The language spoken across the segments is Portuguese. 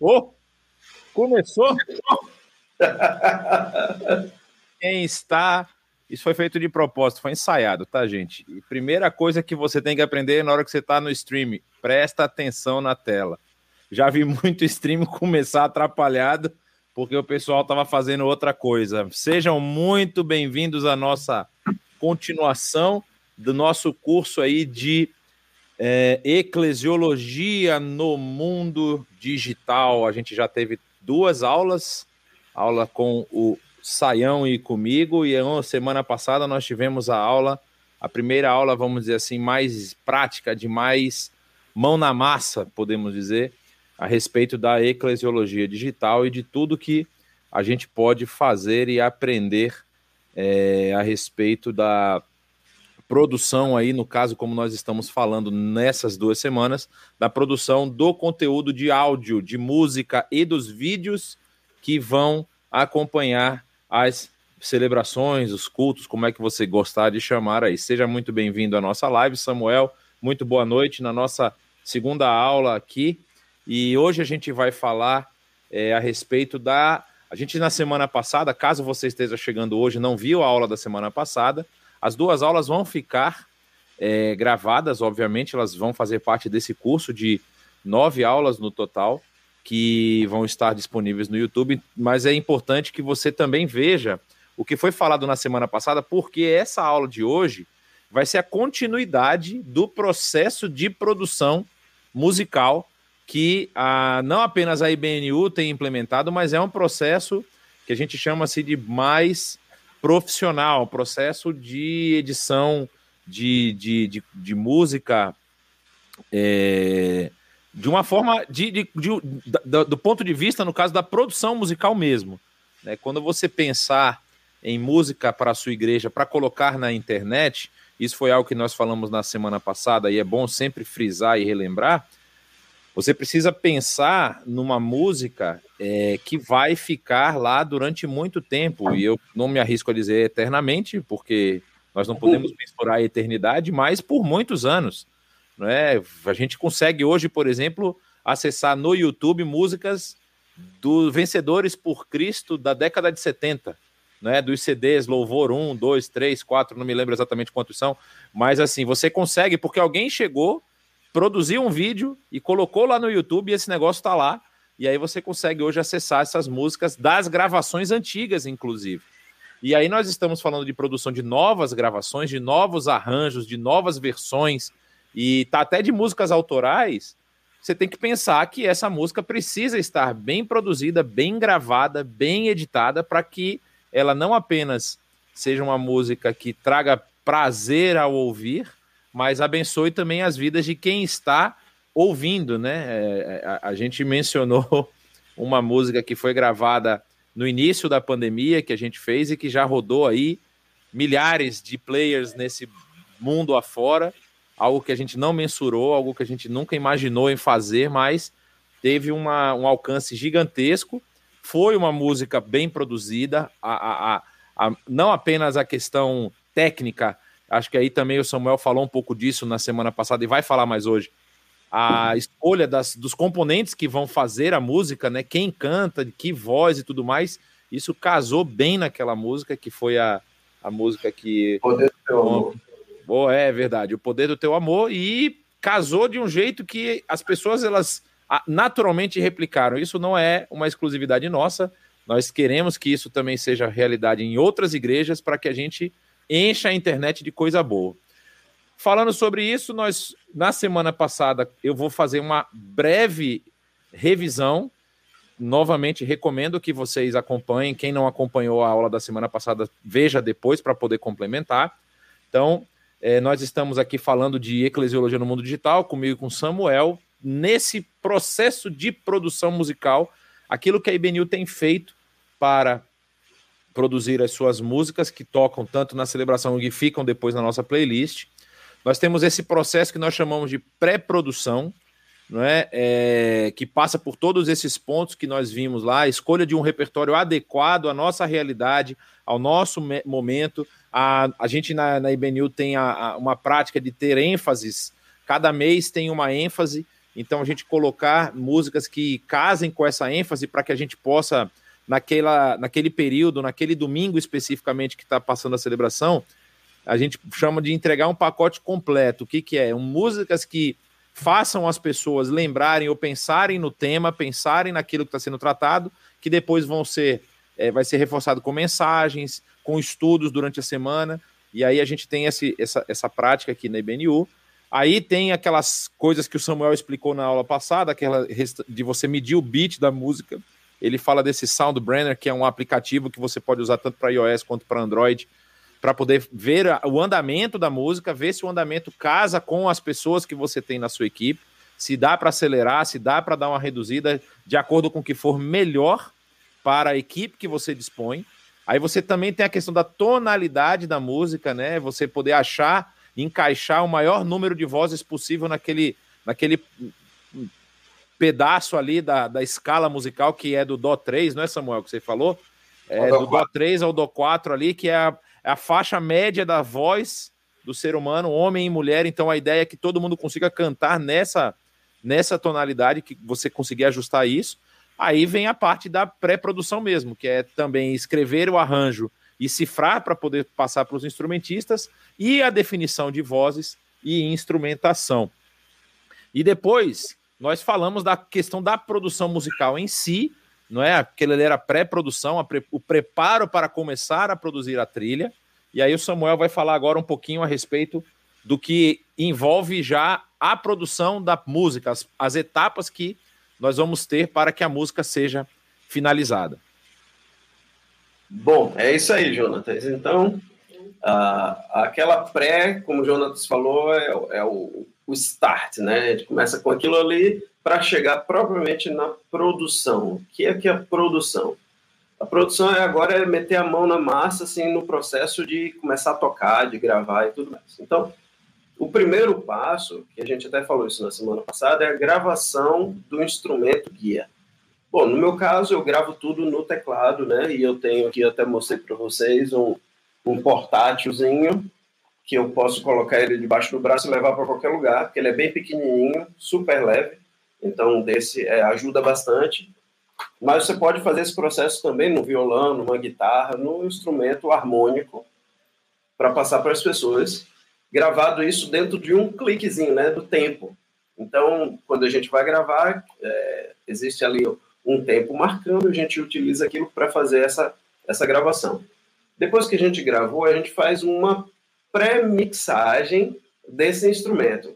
Oh, começou? Quem está. Isso foi feito de propósito, foi ensaiado, tá, gente? E primeira coisa que você tem que aprender na hora que você está no stream, presta atenção na tela. Já vi muito stream começar atrapalhado porque o pessoal estava fazendo outra coisa. Sejam muito bem-vindos à nossa continuação do nosso curso aí de é, eclesiologia no mundo digital. A gente já teve duas aulas, aula com o Saião e comigo, e a semana passada nós tivemos a aula, a primeira aula, vamos dizer assim, mais prática, de mais mão na massa, podemos dizer, a respeito da eclesiologia digital e de tudo que a gente pode fazer e aprender é, a respeito da produção aí, no caso, como nós estamos falando nessas duas semanas, da produção do conteúdo de áudio, de música e dos vídeos que vão acompanhar as celebrações, os cultos, como é que você gostar de chamar aí. Seja muito bem-vindo à nossa live, Samuel. Muito boa noite na nossa segunda aula aqui. E hoje a gente vai falar é, a respeito da. A gente, na semana passada, caso você esteja chegando hoje, não viu a aula da semana passada, as duas aulas vão ficar é, gravadas, obviamente, elas vão fazer parte desse curso de nove aulas no total, que vão estar disponíveis no YouTube, mas é importante que você também veja o que foi falado na semana passada, porque essa aula de hoje vai ser a continuidade do processo de produção musical que a, não apenas a IBNU tem implementado, mas é um processo que a gente chama assim de mais profissional, processo de edição de, de, de, de música é, de uma forma de, de, de do, do, ponto de vista, no caso da produção musical mesmo. Né? Quando você pensar em música para a sua igreja, para colocar na internet, isso foi algo que nós falamos na semana passada e é bom sempre frisar e relembrar. Você precisa pensar numa música é, que vai ficar lá durante muito tempo, e eu não me arrisco a dizer eternamente, porque nós não podemos mensurar a eternidade, mas por muitos anos. Não é? A gente consegue hoje, por exemplo, acessar no YouTube músicas dos Vencedores por Cristo da década de 70, né, dos CDs Louvor 1, 2, 3, 4, não me lembro exatamente quantos são, mas assim, você consegue, porque alguém chegou produziu um vídeo e colocou lá no YouTube e esse negócio está lá. E aí você consegue hoje acessar essas músicas das gravações antigas, inclusive. E aí nós estamos falando de produção de novas gravações, de novos arranjos, de novas versões e tá até de músicas autorais. Você tem que pensar que essa música precisa estar bem produzida, bem gravada, bem editada para que ela não apenas seja uma música que traga prazer ao ouvir, mas abençoe também as vidas de quem está ouvindo, né? É, é, a, a gente mencionou uma música que foi gravada no início da pandemia, que a gente fez e que já rodou aí milhares de players nesse mundo afora, algo que a gente não mensurou, algo que a gente nunca imaginou em fazer, mas teve uma, um alcance gigantesco. Foi uma música bem produzida, a, a, a, não apenas a questão técnica Acho que aí também o Samuel falou um pouco disso na semana passada e vai falar mais hoje. A escolha das, dos componentes que vão fazer a música, né? Quem canta, que voz e tudo mais, isso casou bem naquela música, que foi a, a música que. Poder do teu amor. Oh, é verdade, o poder do teu amor, e casou de um jeito que as pessoas elas naturalmente replicaram. Isso não é uma exclusividade nossa. Nós queremos que isso também seja realidade em outras igrejas para que a gente encha a internet de coisa boa. Falando sobre isso, nós na semana passada eu vou fazer uma breve revisão. Novamente recomendo que vocês acompanhem. Quem não acompanhou a aula da semana passada, veja depois para poder complementar. Então, é, nós estamos aqui falando de eclesiologia no mundo digital, comigo e com Samuel, nesse processo de produção musical, aquilo que a IBNU tem feito para produzir as suas músicas que tocam tanto na celebração e ficam depois na nossa playlist. Nós temos esse processo que nós chamamos de pré-produção, não é? é? que passa por todos esses pontos que nós vimos lá, a escolha de um repertório adequado à nossa realidade, ao nosso momento. A, a gente na, na IBNU tem a, a, uma prática de ter ênfases, cada mês tem uma ênfase Então a gente colocar músicas que casem com essa ênfase para que a gente possa, naquela, naquele período, naquele domingo especificamente que está passando a celebração, a gente chama de entregar um pacote completo. O que, que é? Um, músicas que façam as pessoas lembrarem ou pensarem no tema, pensarem naquilo que está sendo tratado, que depois vão ser, é, vai ser reforçado com mensagens, com estudos durante a semana. E aí a gente tem esse, essa, essa prática aqui na IBNU. Aí tem aquelas coisas que o Samuel explicou na aula passada, aquela de você medir o beat da música. Ele fala desse Soundbrainer, que é um aplicativo que você pode usar tanto para iOS quanto para Android, para poder ver o andamento da música, ver se o andamento casa com as pessoas que você tem na sua equipe, se dá para acelerar, se dá para dar uma reduzida de acordo com o que for melhor para a equipe que você dispõe. Aí você também tem a questão da tonalidade da música, né? Você poder achar encaixar o maior número de vozes possível naquele, naquele pedaço ali da, da escala musical que é do Dó 3, não é, Samuel, que você falou? É, do Dó 3 ao Dó 4 ali, que é a, é a faixa média da voz do ser humano, homem e mulher. Então a ideia é que todo mundo consiga cantar nessa, nessa tonalidade, que você conseguir ajustar isso. Aí vem a parte da pré-produção mesmo, que é também escrever o arranjo e cifrar para poder passar para os instrumentistas, e a definição de vozes e instrumentação. E depois nós falamos da questão da produção musical em si, não é? Aquele era pré-produção, o preparo para começar a produzir a trilha. E aí o Samuel vai falar agora um pouquinho a respeito do que envolve já a produção da música, as, as etapas que nós vamos ter para que a música seja finalizada. Bom, é isso aí, Jonatas. Então, aquela pré, como o Jonatas falou, é, é o, o, start, né? A gente começa com aquilo ali para chegar propriamente na produção. O que é que é a produção? A produção é agora é meter a mão na massa, assim, no processo de começar a tocar, de gravar e tudo mais. Então, o primeiro passo, que a gente até falou isso na semana passada, é a gravação do instrumento guia. Bom, no meu caso, eu gravo tudo no teclado, né? E eu tenho aqui, até mostrei para vocês, um, um portátilzinho que eu posso colocar ele debaixo do braço e levar para qualquer lugar, porque ele é bem pequenininho, super leve. Então, desse é, ajuda bastante. Mas você pode fazer esse processo também no violão, numa guitarra, no instrumento harmônico, para passar para as pessoas. Gravado isso dentro de um cliquezinho, né, do tempo. Então, quando a gente vai gravar, é, existe ali um tempo marcando, a gente utiliza aquilo para fazer essa, essa gravação. Depois que a gente gravou, a gente faz uma pré-mixagem desse instrumento,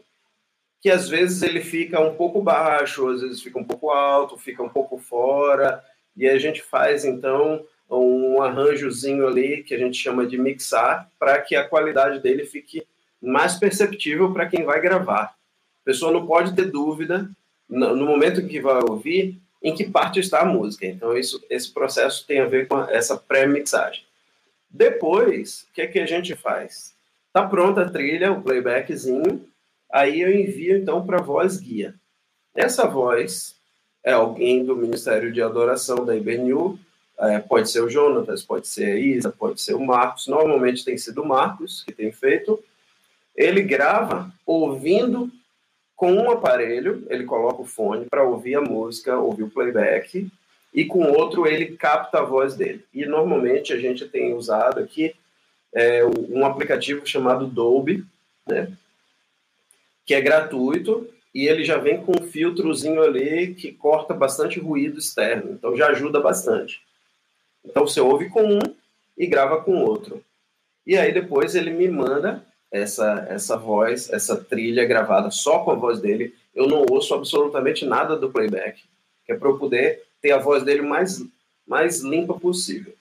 que às vezes ele fica um pouco baixo, às vezes fica um pouco alto, fica um pouco fora, e a gente faz então um arranjozinho ali que a gente chama de mixar, para que a qualidade dele fique mais perceptível para quem vai gravar. A pessoa não pode ter dúvida no momento que vai ouvir em que parte está a música. Então, isso, esse processo tem a ver com essa pré-mixagem. Depois, o que, é que a gente faz? Está pronta a trilha, o playbackzinho, aí eu envio então para a voz guia. Essa voz é alguém do Ministério de Adoração da IBNU, é, pode ser o Jonatas, pode ser a Isa, pode ser o Marcos, normalmente tem sido o Marcos que tem feito. Ele grava ouvindo com um aparelho, ele coloca o fone para ouvir a música, ouvir o playback, e com outro ele capta a voz dele. E normalmente a gente tem usado aqui é, um aplicativo chamado Dolby, né, que é gratuito e ele já vem com um filtrozinho ali que corta bastante ruído externo, então já ajuda bastante. Então você ouve com um e grava com outro. E aí depois ele me manda essa, essa voz, essa trilha gravada só com a voz dele. Eu não ouço absolutamente nada do playback, que é para eu poder ter a voz dele mais, mais limpa possível.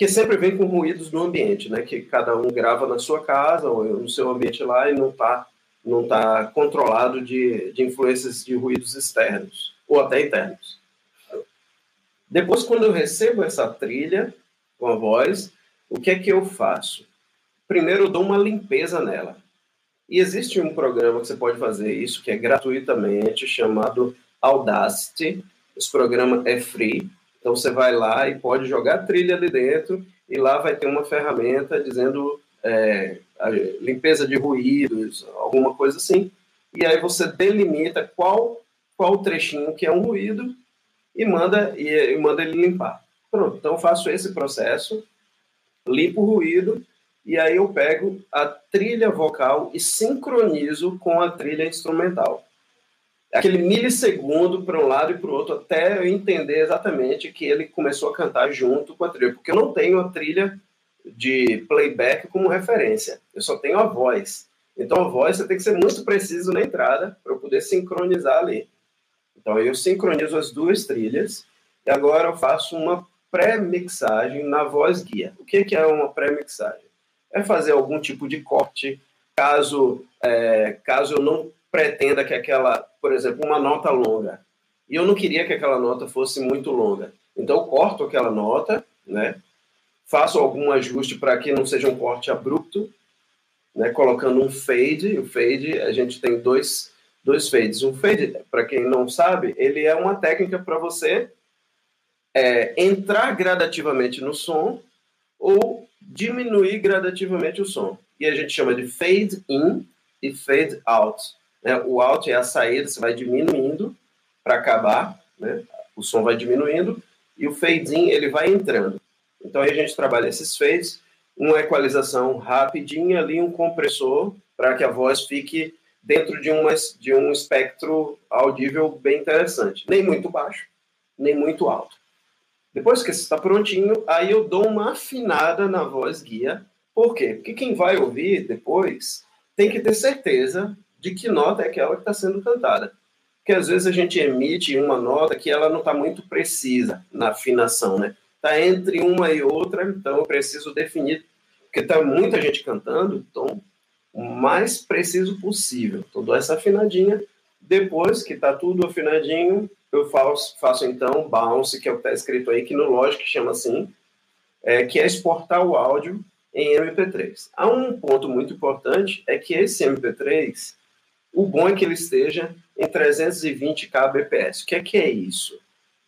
Que sempre vem com ruídos do ambiente, né? Que cada um grava na sua casa ou no seu ambiente lá e não está não tá controlado de, de influências de ruídos externos ou até internos. Depois, quando eu recebo essa trilha com a voz, o que é que eu faço? primeiro eu dou uma limpeza nela. E existe um programa que você pode fazer isso, que é gratuitamente, chamado Audacity. Esse programa é free, então você vai lá e pode jogar trilha ali dentro, e lá vai ter uma ferramenta dizendo é, limpeza de ruídos, alguma coisa assim. e aí você delimita qual qual trechinho que é um ruído e manda e, e manda ele limpar. Pronto, então faço esse processo, limpo o ruído e aí eu pego a trilha vocal e sincronizo com a trilha instrumental. Aquele milissegundo para um lado e para o outro, até eu entender exatamente que ele começou a cantar junto com a trilha, porque eu não tenho a trilha de playback como referência, eu só tenho a voz. Então a voz você tem que ser muito preciso na entrada para eu poder sincronizar ali. Então eu sincronizo as duas trilhas e agora eu faço uma pré-mixagem na voz guia. O que é uma pré-mixagem? É fazer algum tipo de corte, caso, é, caso eu não pretenda que aquela, por exemplo, uma nota longa, e eu não queria que aquela nota fosse muito longa. Então eu corto aquela nota, né? Faço algum ajuste para que não seja um corte abrupto, né? Colocando um fade. O fade, a gente tem dois dois fades. Um fade, para quem não sabe, ele é uma técnica para você é, entrar gradativamente no som ou diminuir gradativamente o som. E a gente chama de fade in e fade out. Né? O out é a saída, você vai diminuindo para acabar, né? o som vai diminuindo, e o fade in ele vai entrando. Então aí a gente trabalha esses fades, uma equalização rapidinha ali, um compressor, para que a voz fique dentro de, uma, de um espectro audível bem interessante. Nem muito baixo, nem muito alto. Depois que está prontinho, aí eu dou uma afinada na voz guia. Por quê? Porque quem vai ouvir depois tem que ter certeza de que nota é aquela que está sendo cantada. Porque às vezes a gente emite uma nota que ela não está muito precisa na afinação, né? Está entre uma e outra, então eu preciso definir. Porque está muita gente cantando, então o mais preciso possível. Então, dou essa afinadinha. Depois que está tudo afinadinho, eu faço, faço então bounce, que é o que está escrito aí, que no Logic chama assim, é, que é exportar o áudio em MP3. Há um ponto muito importante, é que esse MP3, o bom é que ele esteja em 320 kbps. O que é que é isso?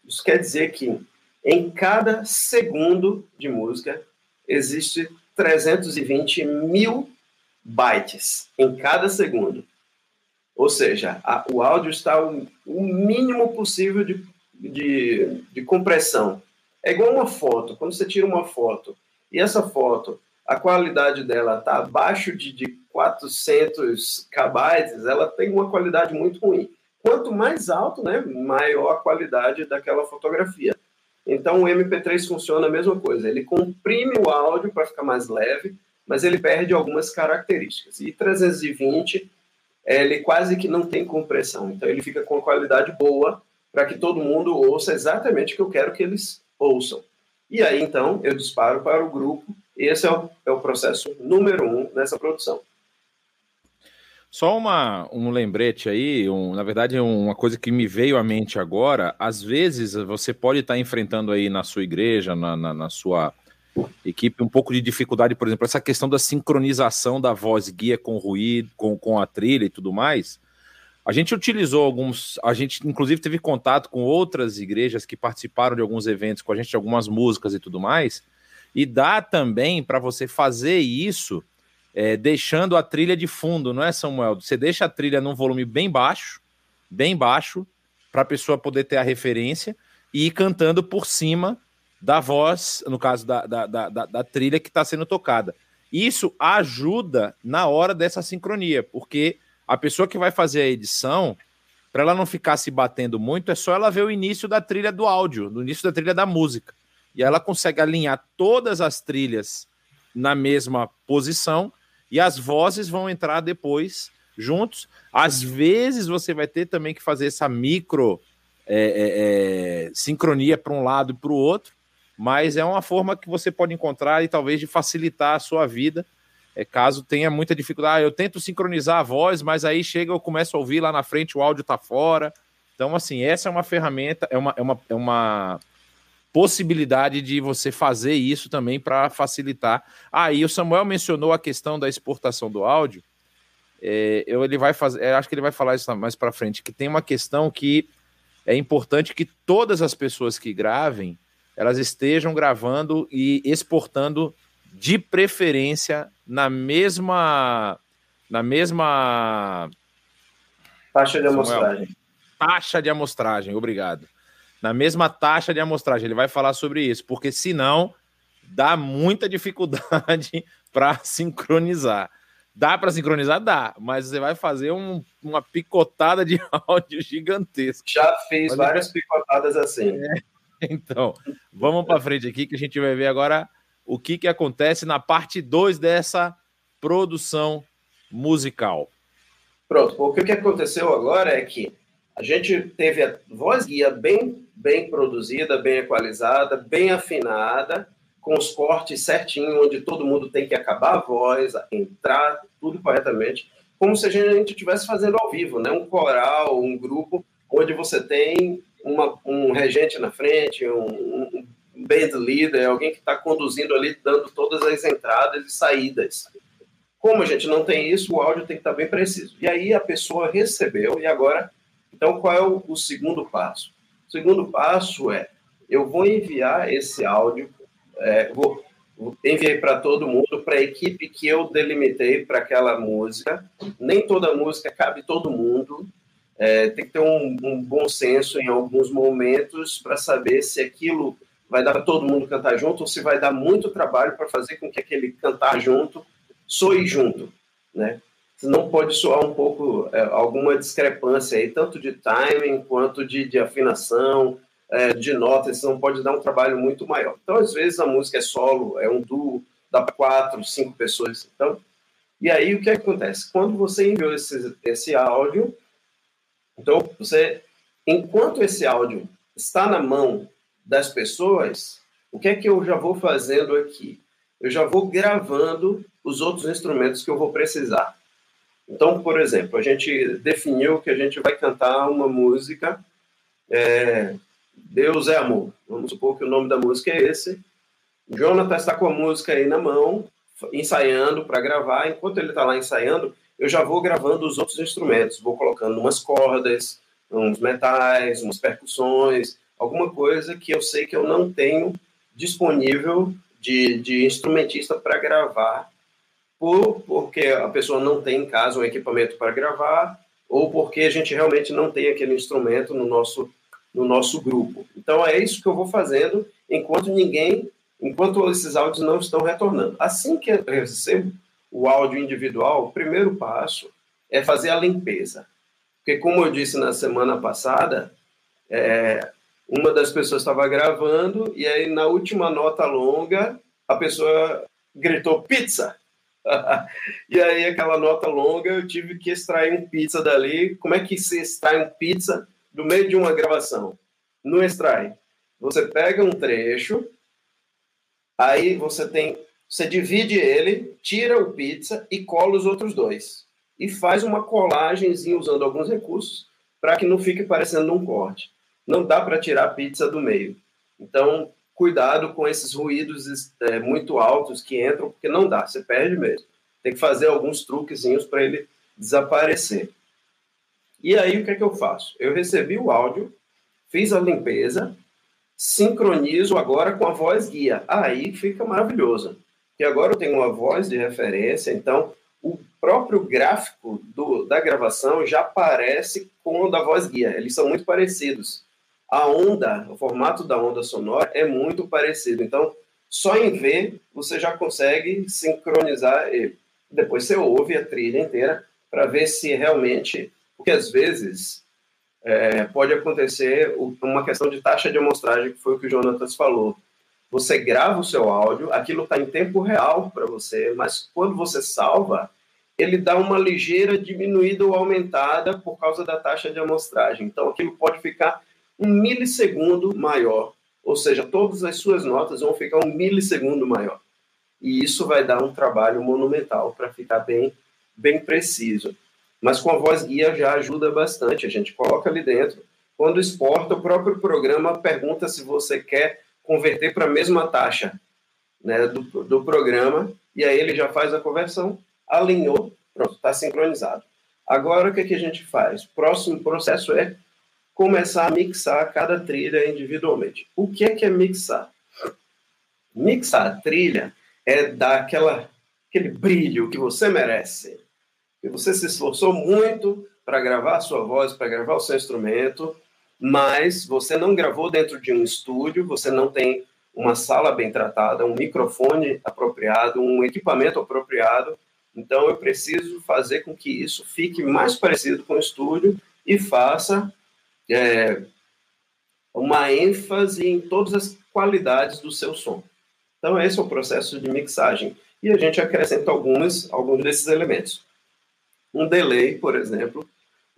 Isso quer dizer que em cada segundo de música existe 320 mil bytes em cada segundo. Ou seja, a, o áudio está o, o mínimo possível de, de, de, compressão. É igual uma foto. Quando você tira uma foto e essa foto, a qualidade dela está abaixo de, de 400 kbytes, ela tem uma qualidade muito ruim. Quanto mais alto, né, maior a qualidade daquela fotografia. Então o MP3 funciona a mesma coisa. Ele comprime o áudio para ficar mais leve, mas ele perde algumas características. E 320, ele quase que não tem compressão, então ele fica com qualidade boa para que todo mundo ouça exatamente o que eu quero que eles ouçam. E aí, então, eu disparo para o grupo, esse é o, é o processo número um nessa produção. Só uma, um lembrete aí, um, na verdade, uma coisa que me veio à mente agora. Às vezes você pode estar enfrentando aí na sua igreja, na, na, na sua equipe um pouco de dificuldade, por exemplo, essa questão da sincronização da voz guia com ruído, com, com a trilha e tudo mais. A gente utilizou alguns, a gente inclusive teve contato com outras igrejas que participaram de alguns eventos com a gente, de algumas músicas e tudo mais, e dá também para você fazer isso é, deixando a trilha de fundo, não é, Samuel? Você deixa a trilha num volume bem baixo, bem baixo, para a pessoa poder ter a referência e ir cantando por cima da voz, no caso da, da, da, da trilha que está sendo tocada. Isso ajuda na hora dessa sincronia, porque a pessoa que vai fazer a edição, para ela não ficar se batendo muito, é só ela ver o início da trilha do áudio, no início da trilha da música. E ela consegue alinhar todas as trilhas na mesma posição e as vozes vão entrar depois juntos. Às vezes você vai ter também que fazer essa micro é, é, é, sincronia para um lado e para o outro, mas é uma forma que você pode encontrar e talvez de facilitar a sua vida, é, caso tenha muita dificuldade. Ah, eu tento sincronizar a voz, mas aí chega, eu começo a ouvir lá na frente, o áudio está fora. Então, assim, essa é uma ferramenta, é uma, é uma, é uma possibilidade de você fazer isso também para facilitar. Ah, e o Samuel mencionou a questão da exportação do áudio. É, eu, ele vai fazer, acho que ele vai falar isso mais para frente, que tem uma questão que é importante que todas as pessoas que gravem elas estejam gravando e exportando de preferência na mesma na mesma Taxa de amostragem. Samuel, taxa de amostragem, obrigado. Na mesma taxa de amostragem, ele vai falar sobre isso, porque senão dá muita dificuldade para sincronizar. Dá para sincronizar? Dá, mas você vai fazer um, uma picotada de áudio gigantesca. Já fez várias picotadas assim. É. Então, vamos para frente aqui que a gente vai ver agora o que, que acontece na parte 2 dessa produção musical. Pronto, o que aconteceu agora é que a gente teve a voz guia bem, bem produzida, bem equalizada, bem afinada, com os cortes certinho, onde todo mundo tem que acabar a voz, entrar tudo corretamente, como se a gente estivesse fazendo ao vivo, né? Um coral, um grupo, onde você tem uma, um regente na frente, um, um band leader, alguém que está conduzindo ali, dando todas as entradas e saídas. Como a gente não tem isso, o áudio tem que estar tá bem preciso. E aí a pessoa recebeu, e agora, então qual é o, o segundo passo? O segundo passo é, eu vou enviar esse áudio é, vou, enviei para todo mundo, para a equipe que eu delimitei para aquela música. Nem toda música cabe todo mundo. É, tem que ter um, um, bom senso em alguns momentos para saber se aquilo vai dar para todo mundo cantar junto ou se vai dar muito trabalho para fazer com que aquele cantar junto soe junto, né? Não pode soar um pouco é, alguma discrepância aí, tanto de timing quanto de, de afinação, é, de notas, não pode dar um trabalho muito maior. Então, às vezes, a música é solo, é um duo, dá para quatro, cinco pessoas. Então, e aí, o que acontece? Quando você enviou esse, esse áudio, então, você, enquanto esse áudio está na mão das pessoas, o que é que eu já vou fazendo aqui? Eu já vou gravando os outros instrumentos que eu vou precisar. Então, por exemplo, a gente definiu que a gente vai cantar uma música é, Deus é amor. Vamos supor que o nome da música é esse. Jonathan está com a música aí na mão, ensaiando para gravar. Enquanto ele está lá ensaiando, eu já vou gravando os outros instrumentos. Vou colocando umas cordas, uns metais, umas percussões, alguma coisa que eu sei que eu não tenho disponível de, de instrumentista para gravar, por, porque a pessoa não tem em casa um equipamento para gravar, ou porque a gente realmente não tem aquele instrumento no nosso no nosso grupo. Então é isso que eu vou fazendo enquanto ninguém, enquanto esses áudios não estão retornando. Assim que eu recebo o áudio individual, o primeiro passo é fazer a limpeza. Porque como eu disse na semana passada, é, uma das pessoas estava gravando e aí na última nota longa a pessoa gritou pizza. e aí aquela nota longa eu tive que extrair um pizza dali. Como é que se extrai um pizza do meio de uma gravação. No extrai, você pega um trecho, aí você tem, você divide ele, tira o pizza e cola os outros dois. E faz uma colagenzinha usando alguns recursos para que não fique parecendo um corte. Não dá para tirar a pizza do meio. Então, cuidado com esses ruídos é, muito altos que entram, porque não dá, você perde mesmo. Tem que fazer alguns truquezinhos para ele desaparecer. E aí, o que é que eu faço? Eu recebi o áudio, fiz a limpeza, sincronizo agora com a voz guia. Aí fica maravilhoso. Porque agora eu tenho uma voz de referência, então o próprio gráfico do, da gravação já aparece com o da voz guia. Eles são muito parecidos. A onda, o formato da onda sonora é muito parecido. Então, só em ver, você já consegue sincronizar ele. Depois você ouve a trilha inteira para ver se realmente porque às vezes é, pode acontecer uma questão de taxa de amostragem, que foi o que o Jonatas falou. Você grava o seu áudio, aquilo está em tempo real para você, mas quando você salva, ele dá uma ligeira diminuída ou aumentada por causa da taxa de amostragem. Então, aquilo pode ficar um milissegundo maior, ou seja, todas as suas notas vão ficar um milissegundo maior. E isso vai dar um trabalho monumental para ficar bem, bem preciso mas com a voz guia já ajuda bastante. A gente coloca ali dentro. Quando exporta, o próprio programa pergunta se você quer converter para a mesma taxa né, do, do programa, e aí ele já faz a conversão, alinhou, pronto, está sincronizado. Agora, o que, que a gente faz? Próximo processo é começar a mixar cada trilha individualmente. O que é que é mixar? Mixar a trilha é dar aquela, aquele brilho que você merece que você se esforçou muito, para gravar a sua voz, para gravar o seu instrumento, mas você não gravou dentro de um estúdio, você não tem uma sala bem tratada, um microfone apropriado, um equipamento apropriado. Então, eu preciso fazer com que isso fique mais parecido com o estúdio e faça é, uma ênfase em todas as qualidades do seu som. Então, esse é o processo de mixagem. E a gente acrescenta alguns, alguns desses elementos. Um delay, por exemplo,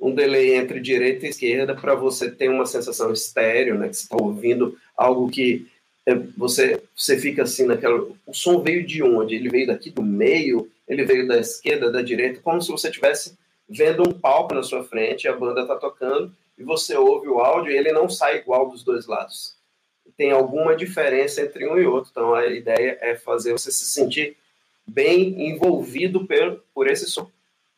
um delay entre direita e esquerda para você ter uma sensação estéreo, né, que você está ouvindo algo que é, você, você fica assim naquela. O som veio de onde? Ele veio daqui do meio, ele veio da esquerda, da direita, como se você estivesse vendo um palco na sua frente, a banda está tocando, e você ouve o áudio ele não sai igual dos dois lados. Tem alguma diferença entre um e outro. Então a ideia é fazer você se sentir bem envolvido por, por esse som.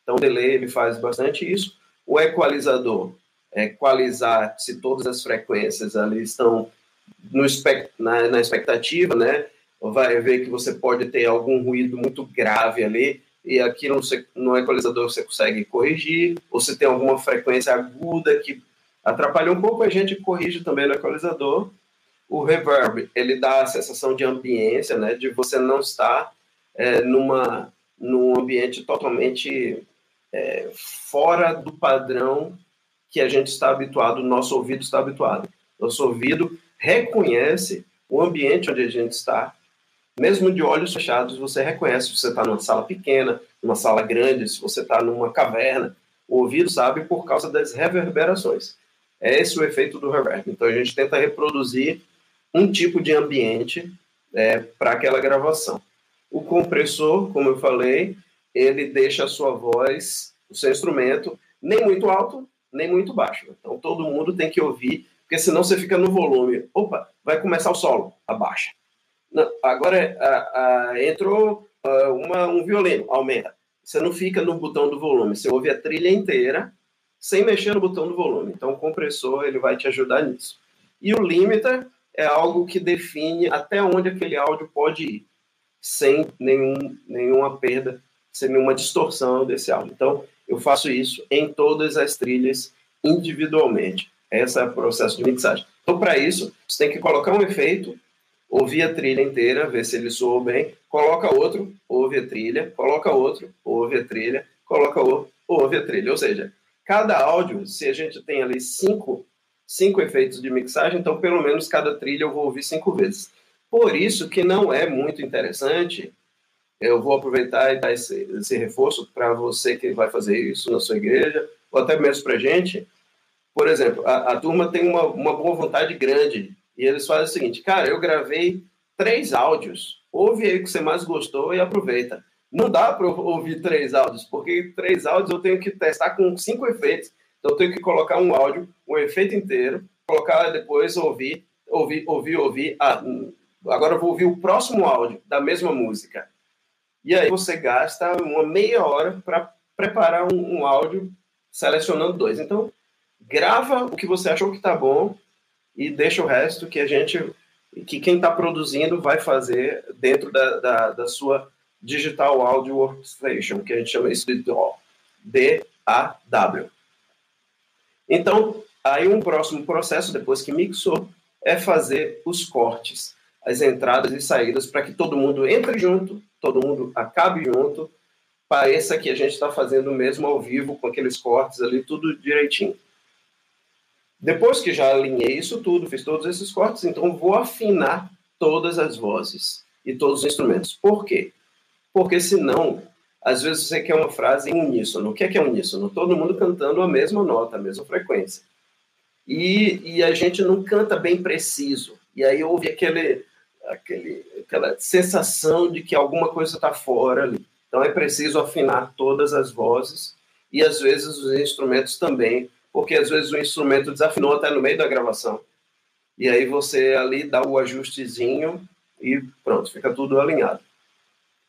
Então o delay ele faz bastante isso. O equalizador, equalizar se todas as frequências ali estão no, na, na expectativa, né? Vai ver que você pode ter algum ruído muito grave ali, e aqui no, no equalizador você consegue corrigir, ou se tem alguma frequência aguda que atrapalha um pouco, a gente corrige também no equalizador. O reverb, ele dá a sensação de ambiência, né, de você não estar é, numa, num ambiente totalmente é, fora do padrão que a gente está habituado, nosso ouvido está habituado. Nosso ouvido reconhece o ambiente onde a gente está, mesmo de olhos fechados, você reconhece se você está numa sala pequena, numa sala grande, se você está numa caverna. O ouvido sabe por causa das reverberações. É esse o efeito do reverb. Então a gente tenta reproduzir um tipo de ambiente é, para aquela gravação. O compressor, como eu falei, ele deixa a sua voz, o seu instrumento, nem muito alto, nem muito baixo. Então todo mundo tem que ouvir porque senão você fica no volume. Opa, vai começar o solo, abaixa. Não, agora a, a, entrou a, uma, um violino, aumenta. Você não fica no botão do volume, você ouve a trilha inteira sem mexer no botão do volume. Então o compressor ele vai te ajudar nisso. E o limiter é algo que define até onde aquele áudio pode ir, sem nenhum, nenhuma perda, sem nenhuma distorção desse áudio. Então eu faço isso em todas as trilhas individualmente. Esse é o processo de mixagem. Então, para isso, você tem que colocar um efeito, ouvir a trilha inteira, ver se ele soou bem, coloca outro, ouve a trilha, coloca outro, ouve a trilha, coloca outro, ouve a trilha. Ou seja, cada áudio, se a gente tem ali cinco, cinco efeitos de mixagem, então pelo menos cada trilha eu vou ouvir cinco vezes. Por isso que não é muito interessante, eu vou aproveitar e dar esse, esse reforço para você que vai fazer isso na sua igreja, ou até mesmo para a gente, por exemplo, a, a turma tem uma, uma boa vontade grande e eles fazem o seguinte, cara, eu gravei três áudios, ouve aí o que você mais gostou e aproveita. Não dá para ouvir três áudios, porque três áudios eu tenho que testar com cinco efeitos. Então eu tenho que colocar um áudio, um efeito inteiro, colocar depois ouvir, ouvir, ouvir, ouvir. Ah, agora eu vou ouvir o próximo áudio da mesma música. E aí você gasta uma meia hora para preparar um, um áudio selecionando dois. Então grava o que você achou que tá bom e deixa o resto que a gente, que quem está produzindo vai fazer dentro da, da, da, sua Digital Audio Workstation, que a gente chama isso de DAW. Então, aí um próximo processo, depois que mixou, é fazer os cortes, as entradas e saídas, para que todo mundo entre junto, todo mundo acabe junto, pareça que a gente está fazendo mesmo ao vivo, com aqueles cortes ali, tudo direitinho. Depois que já alinhei isso tudo, fiz todos esses cortes, então vou afinar todas as vozes e todos os instrumentos. Por quê? Porque senão, às vezes você quer uma frase em uníssono. O que é que é uníssono? Todo mundo cantando a mesma nota, a mesma frequência. E, e a gente não canta bem preciso. E aí houve aquele, aquele, aquela sensação de que alguma coisa está fora ali. Então é preciso afinar todas as vozes e às vezes os instrumentos também porque às vezes o instrumento desafinou até no meio da gravação. E aí você ali dá o ajustezinho e pronto, fica tudo alinhado.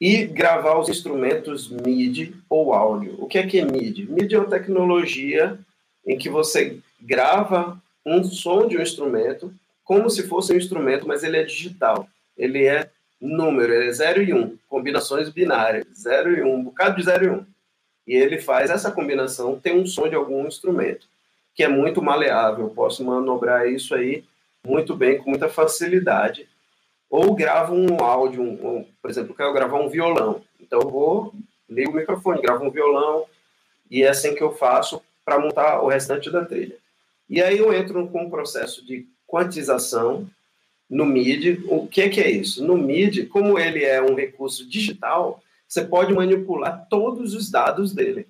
E gravar os instrumentos MIDI ou áudio. O que é que é MIDI? MIDI é uma tecnologia em que você grava um som de um instrumento como se fosse um instrumento, mas ele é digital. Ele é número, é 0 e 1, um, combinações binárias, 0 e 1, um, um bocado de 0 e 1. Um. e ele faz essa combinação, tem um som de algum instrumento, que é muito maleável, posso manobrar isso aí muito bem, com muita facilidade. Ou gravo um áudio, um, um, por exemplo, eu quero gravar um violão, então eu vou, ligo o microfone, gravo um violão, e é assim que eu faço para montar o restante da trilha. E aí eu entro com um processo de quantização no MIDI. O que, que é isso? No MIDI, como ele é um recurso digital, você pode manipular todos os dados dele.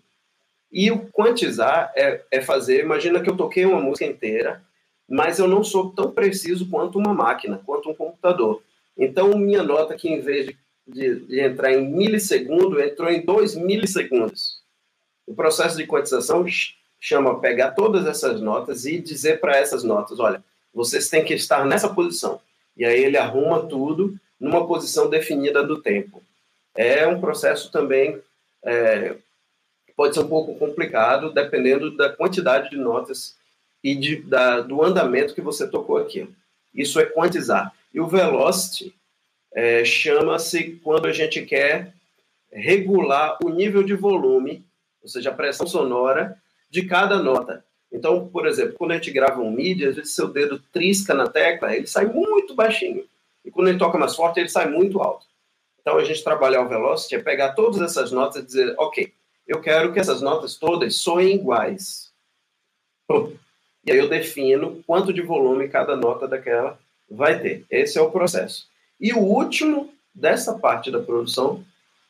E o quantizar é, é fazer. Imagina que eu toquei uma música inteira, mas eu não sou tão preciso quanto uma máquina, quanto um computador. Então, minha nota, que em vez de, de, de entrar em milissegundo, entrou em dois milissegundos. O processo de quantização chama pegar todas essas notas e dizer para essas notas: olha, vocês têm que estar nessa posição. E aí ele arruma tudo numa posição definida do tempo. É um processo também é, pode ser um pouco complicado, dependendo da quantidade de notas e de, da, do andamento que você tocou aqui. Isso é quantizar. E o velocity é, chama-se quando a gente quer regular o nível de volume, ou seja, a pressão sonora de cada nota. Então, por exemplo, quando a gente grava um MIDI, às vezes seu dedo trisca na tecla, ele sai muito baixinho. E quando ele toca mais forte, ele sai muito alto. Então, a gente trabalhar o velocity é pegar todas essas notas e dizer, ok, eu quero que essas notas todas soem iguais. E aí eu defino quanto de volume cada nota daquela vai ter. Esse é o processo. E o último dessa parte da produção,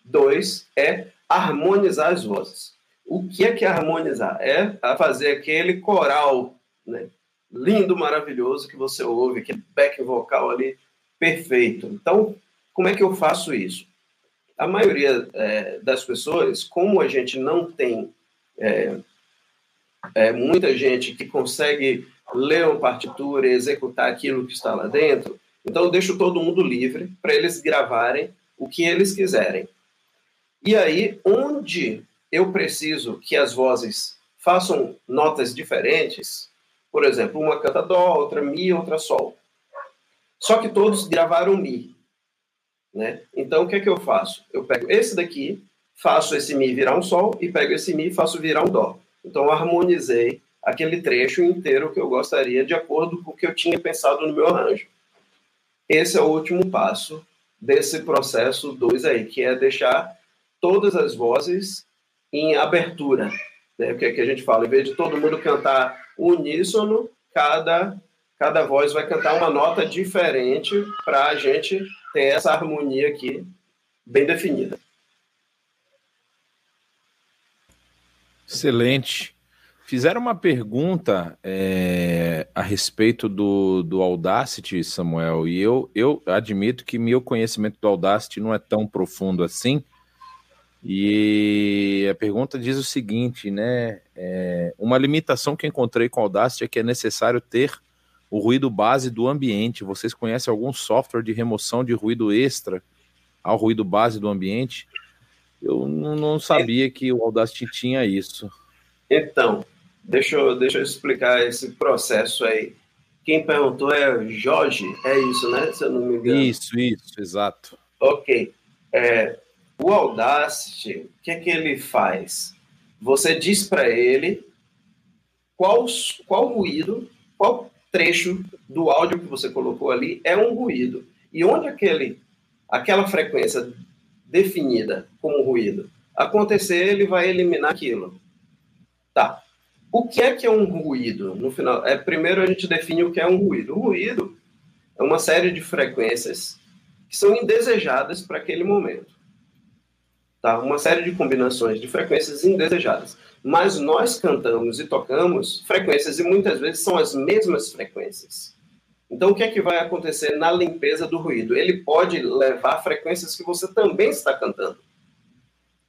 dois, é harmonizar as vozes. O que é que é harmonizar? É fazer aquele coral né, lindo, maravilhoso que você ouve, aquele back vocal ali perfeito. Então, como é que eu faço isso? A maioria é, das pessoas, como a gente não tem é, é, muita gente que consegue ler partitura e executar aquilo que está lá dentro, então eu deixo todo mundo livre para eles gravarem o que eles quiserem. E aí, onde eu preciso que as vozes façam notas diferentes, por exemplo, uma canta dó, outra mi, outra sol. Só que todos gravaram mi, né? Então o que é que eu faço? Eu pego esse daqui, faço esse mi virar um sol e pego esse mi e faço virar um dó. Então harmonizei aquele trecho inteiro que eu gostaria de acordo com o que eu tinha pensado no meu arranjo. Esse é o último passo desse processo 2 aí, que é deixar todas as vozes em abertura. Né? O que, é que a gente fala? Em vez de todo mundo cantar uníssono, cada, cada voz vai cantar uma nota diferente para a gente ter essa harmonia aqui bem definida. Excelente. Fizeram uma pergunta é, a respeito do, do Audacity, Samuel, e eu, eu admito que meu conhecimento do Audacity não é tão profundo assim, e a pergunta diz o seguinte, né? É, uma limitação que encontrei com a Audacity é que é necessário ter o ruído base do ambiente. Vocês conhecem algum software de remoção de ruído extra ao ruído base do ambiente? Eu não sabia que o Audacity tinha isso. Então, deixa eu, deixa eu explicar esse processo aí. Quem perguntou é Jorge, é isso, né? Se eu não me engano. Isso, isso, exato. Ok. É, o Audacity, o que, é que ele faz? Você diz para ele qual, qual ruído, qual trecho do áudio que você colocou ali é um ruído. E onde aquele, aquela frequência definida como ruído acontecer, ele vai eliminar aquilo. Tá. O que é que é um ruído? No final, é primeiro a gente define o que é um ruído. O ruído é uma série de frequências que são indesejadas para aquele momento tá? uma série de combinações de frequências indesejadas. Mas nós cantamos e tocamos frequências e muitas vezes são as mesmas frequências. Então, o que é que vai acontecer na limpeza do ruído? Ele pode levar frequências que você também está cantando.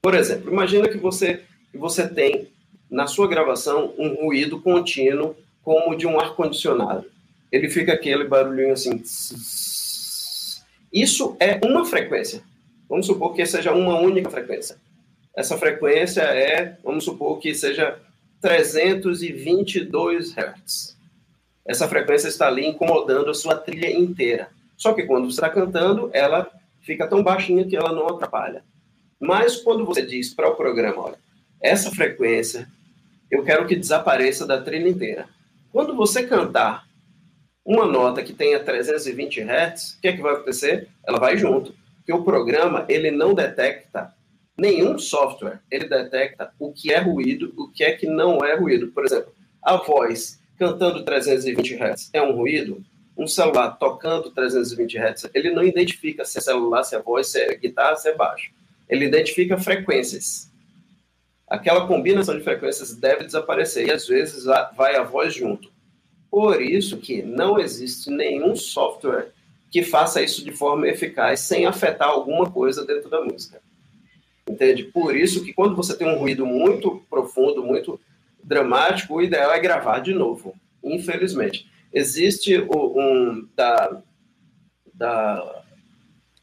Por exemplo, imagina que você, que você tem na sua gravação um ruído contínuo como de um ar-condicionado. Ele fica aquele barulhinho assim. Isso é uma frequência. Vamos supor que seja uma única frequência. Essa frequência é, vamos supor que seja 322 Hz. Essa frequência está ali incomodando a sua trilha inteira. Só que quando você está cantando, ela fica tão baixinha que ela não atrapalha. Mas quando você diz para o programa, olha, essa frequência, eu quero que desapareça da trilha inteira. Quando você cantar uma nota que tenha 320 Hz, o que, é que vai acontecer? Ela vai junto. Porque o programa ele não detecta nenhum software, ele detecta o que é ruído, o que é que não é ruído. Por exemplo, a voz cantando 320 Hz é um ruído? Um celular tocando 320 Hz, ele não identifica se é celular, se é voz, se é guitarra, se é baixo. Ele identifica frequências. Aquela combinação de frequências deve desaparecer e às vezes vai a voz junto. Por isso que não existe nenhum software que faça isso de forma eficaz sem afetar alguma coisa dentro da música. Entende? Por isso que quando você tem um ruído muito profundo, muito dramático, o ideal é gravar de novo. Infelizmente. Existe um da. da,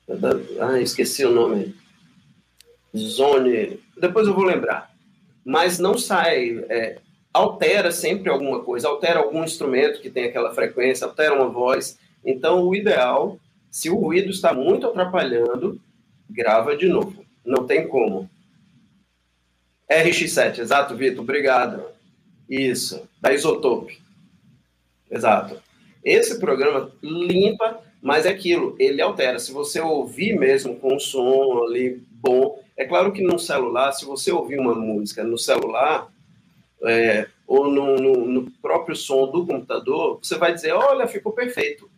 da ah, esqueci o nome. Zone. Depois eu vou lembrar. Mas não sai. É, altera sempre alguma coisa, altera algum instrumento que tem aquela frequência, altera uma voz. Então, o ideal, se o ruído está muito atrapalhando, grava de novo. Não tem como. RX7, exato, Vitor, obrigado. Isso, da Isotope. Exato. Esse programa limpa, mas é aquilo, ele altera. Se você ouvir mesmo com um som ali bom, é claro que no celular, se você ouvir uma música no celular, é, ou no, no, no, próprio som do computador, você vai dizer, olha, ficou perfeito.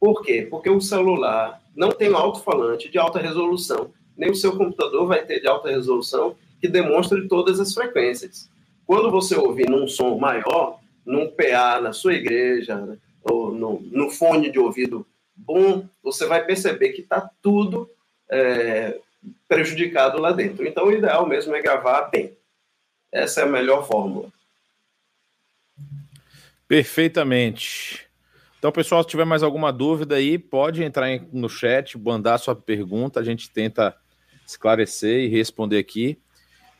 Por quê? Porque o celular não tem um alto-falante de alta resolução, nem o seu computador vai ter de alta resolução que demonstre todas as frequências. Quando você ouvir num som maior, num PA na sua igreja, ou no, no, fone de ouvido bom, você vai perceber que está tudo é, prejudicado lá dentro. Então, o ideal mesmo é gravar bem. Essa é a melhor fórmula. Perfeitamente. Então, pessoal, se tiver mais alguma dúvida aí, pode entrar no chat, mandar sua pergunta, a gente tenta esclarecer e responder aqui.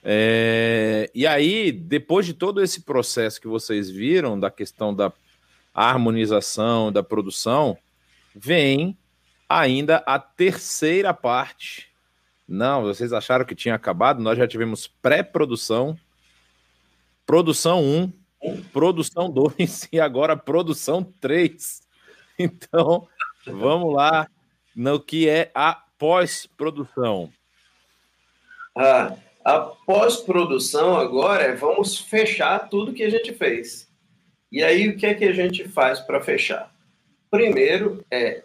É... E aí, depois de todo esse processo que vocês viram, da questão da harmonização, da produção, vem ainda a terceira parte. Não, vocês acharam que tinha acabado? Nós já tivemos pré-produção, produção 1, produção 2 e agora produção 3. Então, vamos lá no que é a pós-produção. Ah, a pós-produção agora é vamos fechar tudo que a gente fez. E aí, o que é que a gente faz para fechar? Primeiro, é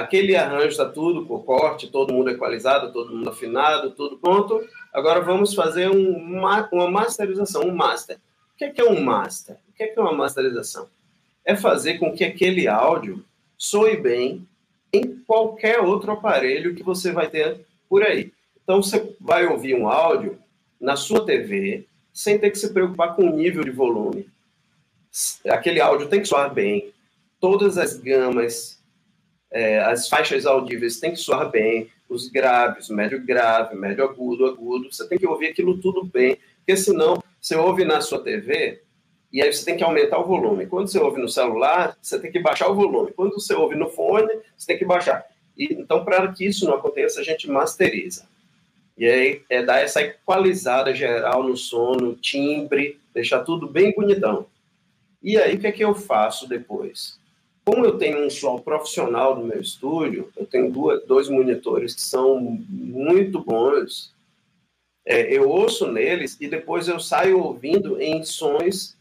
aquele arranjo está tudo com corte, todo mundo equalizado, todo mundo afinado, tudo pronto. Agora vamos fazer um, uma masterização, um master. O que é, que é um master? O que é, que é uma masterização? É fazer com que aquele áudio soe bem em qualquer outro aparelho que você vai ter por aí. Então você vai ouvir um áudio na sua TV sem ter que se preocupar com o nível de volume. Aquele áudio tem que soar bem. Todas as gamas, é, as faixas audíveis têm que soar bem. Os graves, médio grave, médio agudo, agudo. Você tem que ouvir aquilo tudo bem, porque senão você ouve na sua TV e aí você tem que aumentar o volume. Quando você ouve no celular, você tem que baixar o volume. Quando você ouve no fone, você tem que baixar. E, então, para que isso não aconteça, a gente masteriza. E aí é dar essa equalizada geral no som, no timbre, deixar tudo bem bonitão. E aí, o que é que eu faço depois? Como eu tenho um som profissional no meu estúdio, eu tenho duas, dois monitores que são muito bons, é, eu ouço neles e depois eu saio ouvindo em sons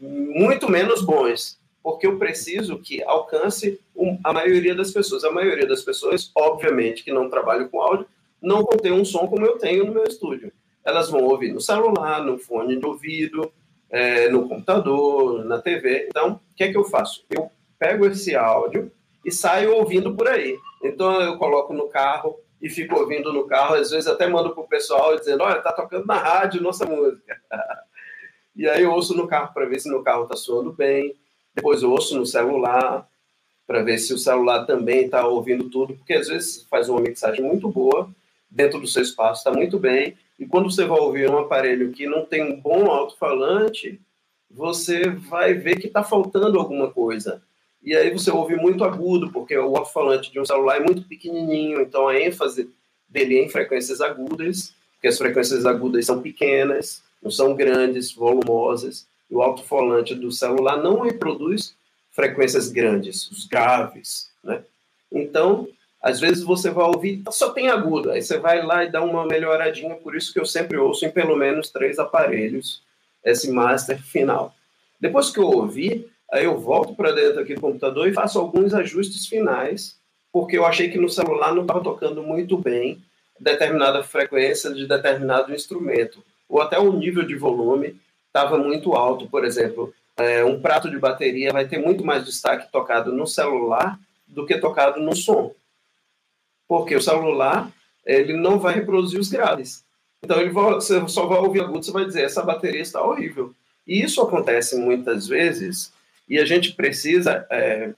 muito menos bons, porque eu preciso que alcance a maioria das pessoas. A maioria das pessoas, obviamente, que não trabalham com áudio, não vão ter um som como eu tenho no meu estúdio. Elas vão ouvir no celular, no fone de ouvido, é, no computador, na TV. Então, o que é que eu faço? Eu pego esse áudio e saio ouvindo por aí. Então, eu coloco no carro e fico ouvindo no carro. Às vezes, até mando para o pessoal dizendo: Olha, tá tocando na rádio nossa música. e aí, eu ouço no carro para ver se meu carro está soando bem. Depois, eu ouço no celular para ver se o celular também está ouvindo tudo, porque às vezes faz uma mixagem muito boa dentro do seu espaço, está muito bem. E quando você vai ouvir um aparelho que não tem um bom alto-falante, você vai ver que está faltando alguma coisa. E aí você ouve muito agudo, porque o alto-falante de um celular é muito pequenininho, então a ênfase dele é em frequências agudas, porque as frequências agudas são pequenas, não são grandes, volumosas, e o alto-falante do celular não reproduz frequências grandes, os graves, né? Então, às vezes você vai ouvir, só tem agudo, aí você vai lá e dá uma melhoradinha, por isso que eu sempre ouço em pelo menos três aparelhos esse master final. Depois que eu ouvi, aí eu volto para dentro aqui do computador e faço alguns ajustes finais, porque eu achei que no celular não estava tocando muito bem determinada frequência de determinado instrumento, ou até o nível de volume estava muito alto, por exemplo, é, um prato de bateria vai ter muito mais destaque tocado no celular do que tocado no som. Porque o celular, ele não vai reproduzir os graves. Então, ele vai, você só vai ouvir agudo, você vai dizer, essa bateria está horrível. E isso acontece muitas vezes, e a gente precisa é,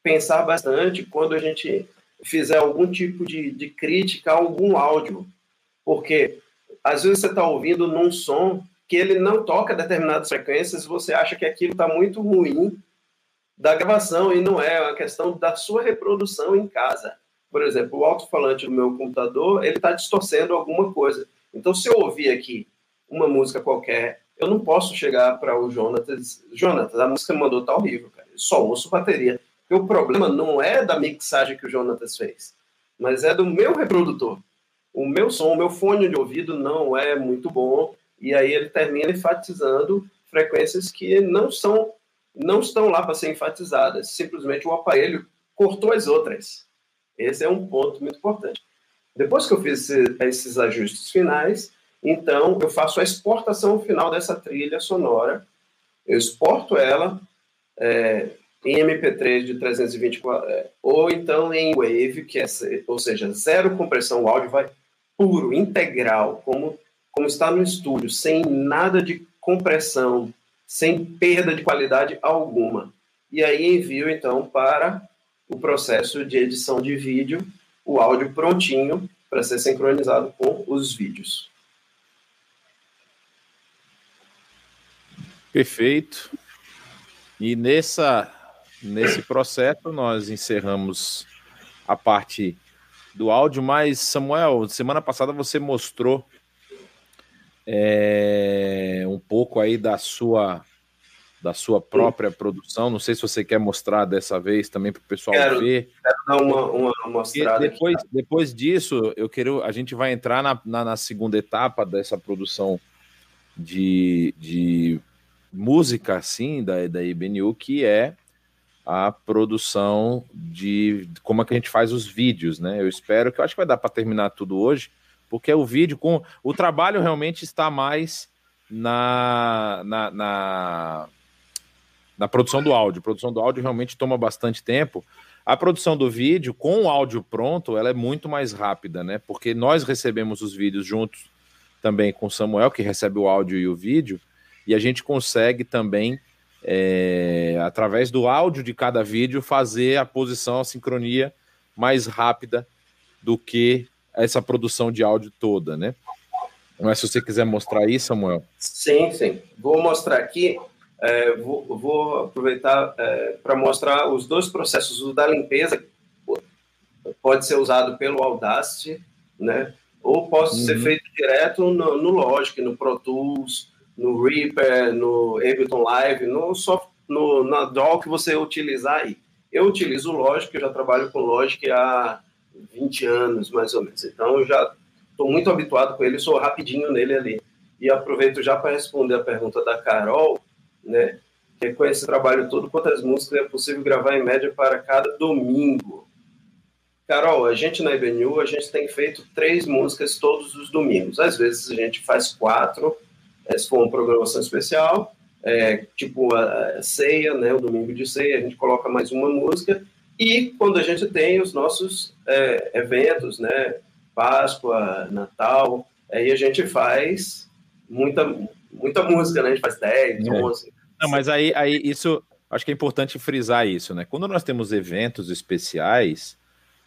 pensar bastante quando a gente fizer algum tipo de, de crítica a algum áudio. Porque, às vezes, você está ouvindo num som que ele não toca determinadas frequências, você acha que aquilo está muito ruim da gravação e não é, é uma questão da sua reprodução em casa. Por exemplo, o alto-falante do meu computador, ele está distorcendo alguma coisa. Então, se eu ouvir aqui uma música qualquer, eu não posso chegar para o Jonatas, Jonatas, a música mandou tá horrível, cara. Eu só ouço bateria. Porque o problema não é da mixagem que o Jonatas fez, mas é do meu reprodutor. O meu som, o meu fone de ouvido não é muito bom, e aí ele termina enfatizando frequências que não são não estão lá para ser enfatizadas. Simplesmente o aparelho cortou as outras. Esse é um ponto muito importante. Depois que eu fiz esses ajustes finais, então eu faço a exportação final dessa trilha sonora. Eu exporto ela é, em MP3 de 324, é, ou então em Wave, que é, ou seja, zero compressão, o áudio vai puro, integral, como, como está no estúdio, sem nada de compressão, sem perda de qualidade alguma. E aí envio então para o processo de edição de vídeo, o áudio prontinho para ser sincronizado com os vídeos. Perfeito. E nessa nesse processo nós encerramos a parte do áudio, mas Samuel, semana passada você mostrou é, um pouco aí da sua da sua própria Sim. produção. Não sei se você quer mostrar dessa vez também para o pessoal quero, ver. Quero dar uma, uma mostrada. depois, aqui. depois disso, eu quero, a gente vai entrar na, na, na segunda etapa dessa produção de, de música, assim, da, da IBNU, que é a produção de como é que a gente faz os vídeos, né? Eu espero que eu acho que vai dar para terminar tudo hoje, porque o vídeo com o trabalho realmente está mais na, na, na na produção do áudio. A produção do áudio realmente toma bastante tempo. A produção do vídeo, com o áudio pronto, ela é muito mais rápida, né? Porque nós recebemos os vídeos juntos também com o Samuel, que recebe o áudio e o vídeo, e a gente consegue também, é, através do áudio de cada vídeo, fazer a posição, a sincronia mais rápida do que essa produção de áudio toda, né? Mas se você quiser mostrar isso, Samuel. Sim, sim. Vou mostrar aqui é, vou, vou, aproveitar é, para mostrar os dois processos. O da limpeza pode ser usado pelo Audacity, né? Ou pode uhum. ser feito direto no, no Logic, no Pro Tools, no Reaper, no Ableton Live, no, soft, no na DAW que você utilizar aí. Eu utilizo o Logic, eu já trabalho com Logic há 20 anos, mais ou menos. Então, eu já estou muito habituado com ele, sou rapidinho nele ali. E aproveito já para responder a pergunta da Carol, né? Que com esse trabalho todo, quantas músicas é possível gravar em média para cada domingo? Carol, a gente na IBNU, a gente tem feito três músicas todos os domingos. Às vezes a gente faz quatro, eh, se for uma programação especial, é, tipo a, ceia, né, o domingo de ceia, a gente coloca mais uma música. E quando a gente tem os nossos é, eventos, né, Páscoa, Natal, aí a gente faz muita, muita música, né? A gente faz 10, 11. Não, mas aí, aí isso, acho que é importante frisar isso, né? Quando nós temos eventos especiais,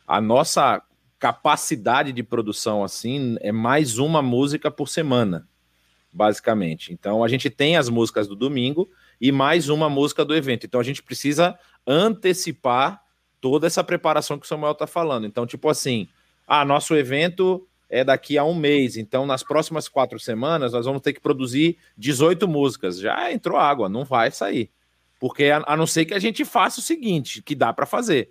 a nossa capacidade de produção, assim, é mais uma música por semana, basicamente. Então, a gente tem as músicas do domingo e mais uma música do evento. Então, a gente precisa antecipar toda essa preparação que o Samuel está falando. Então, tipo assim, ah, nosso evento é daqui a um mês. Então, nas próximas quatro semanas, nós vamos ter que produzir 18 músicas. Já entrou água, não vai sair. Porque a, a não ser que a gente faça o seguinte, que dá para fazer.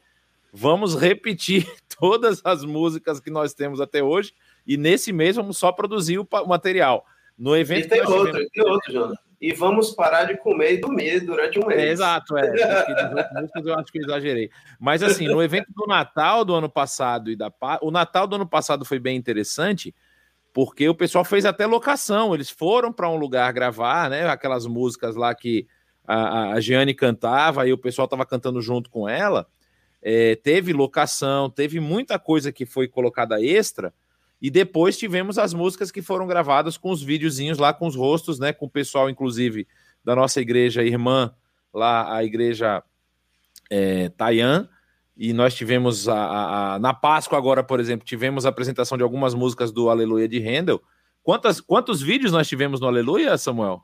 Vamos repetir todas as músicas que nós temos até hoje e nesse mês vamos só produzir o, o material. No evento e tem outro, tivemos... tem outro, Jonas. E vamos parar de comer e dormir durante um mês. É, exato, é. eu acho que eu exagerei. Mas assim, no evento do Natal do ano passado e da o Natal do ano passado foi bem interessante, porque o pessoal fez até locação. Eles foram para um lugar gravar, né? Aquelas músicas lá que a, a Giane cantava e o pessoal estava cantando junto com ela. É, teve locação, teve muita coisa que foi colocada extra e depois tivemos as músicas que foram gravadas com os videozinhos lá, com os rostos, né? Com o pessoal, inclusive, da nossa igreja irmã, lá, a igreja é, Tayan. E nós tivemos a, a, na Páscoa agora, por exemplo, tivemos a apresentação de algumas músicas do Aleluia de Handel. Quantas, quantos vídeos nós tivemos no Aleluia, Samuel?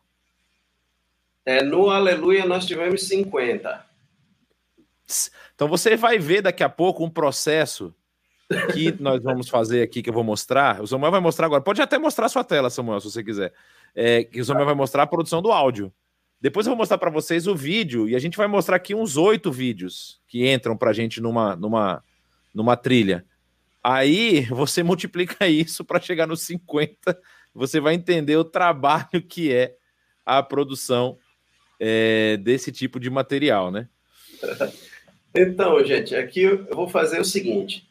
É, no Aleluia nós tivemos 50. Então você vai ver daqui a pouco um processo que nós vamos fazer aqui, que eu vou mostrar. O Samuel vai mostrar agora. Pode até mostrar sua tela, Samuel, se você quiser. É, que o Samuel vai mostrar a produção do áudio. Depois eu vou mostrar para vocês o vídeo e a gente vai mostrar aqui uns oito vídeos que entram para a gente numa, numa, numa trilha. Aí você multiplica isso para chegar nos 50, você vai entender o trabalho que é a produção é, desse tipo de material, né? Então, gente, aqui eu vou fazer o seguinte: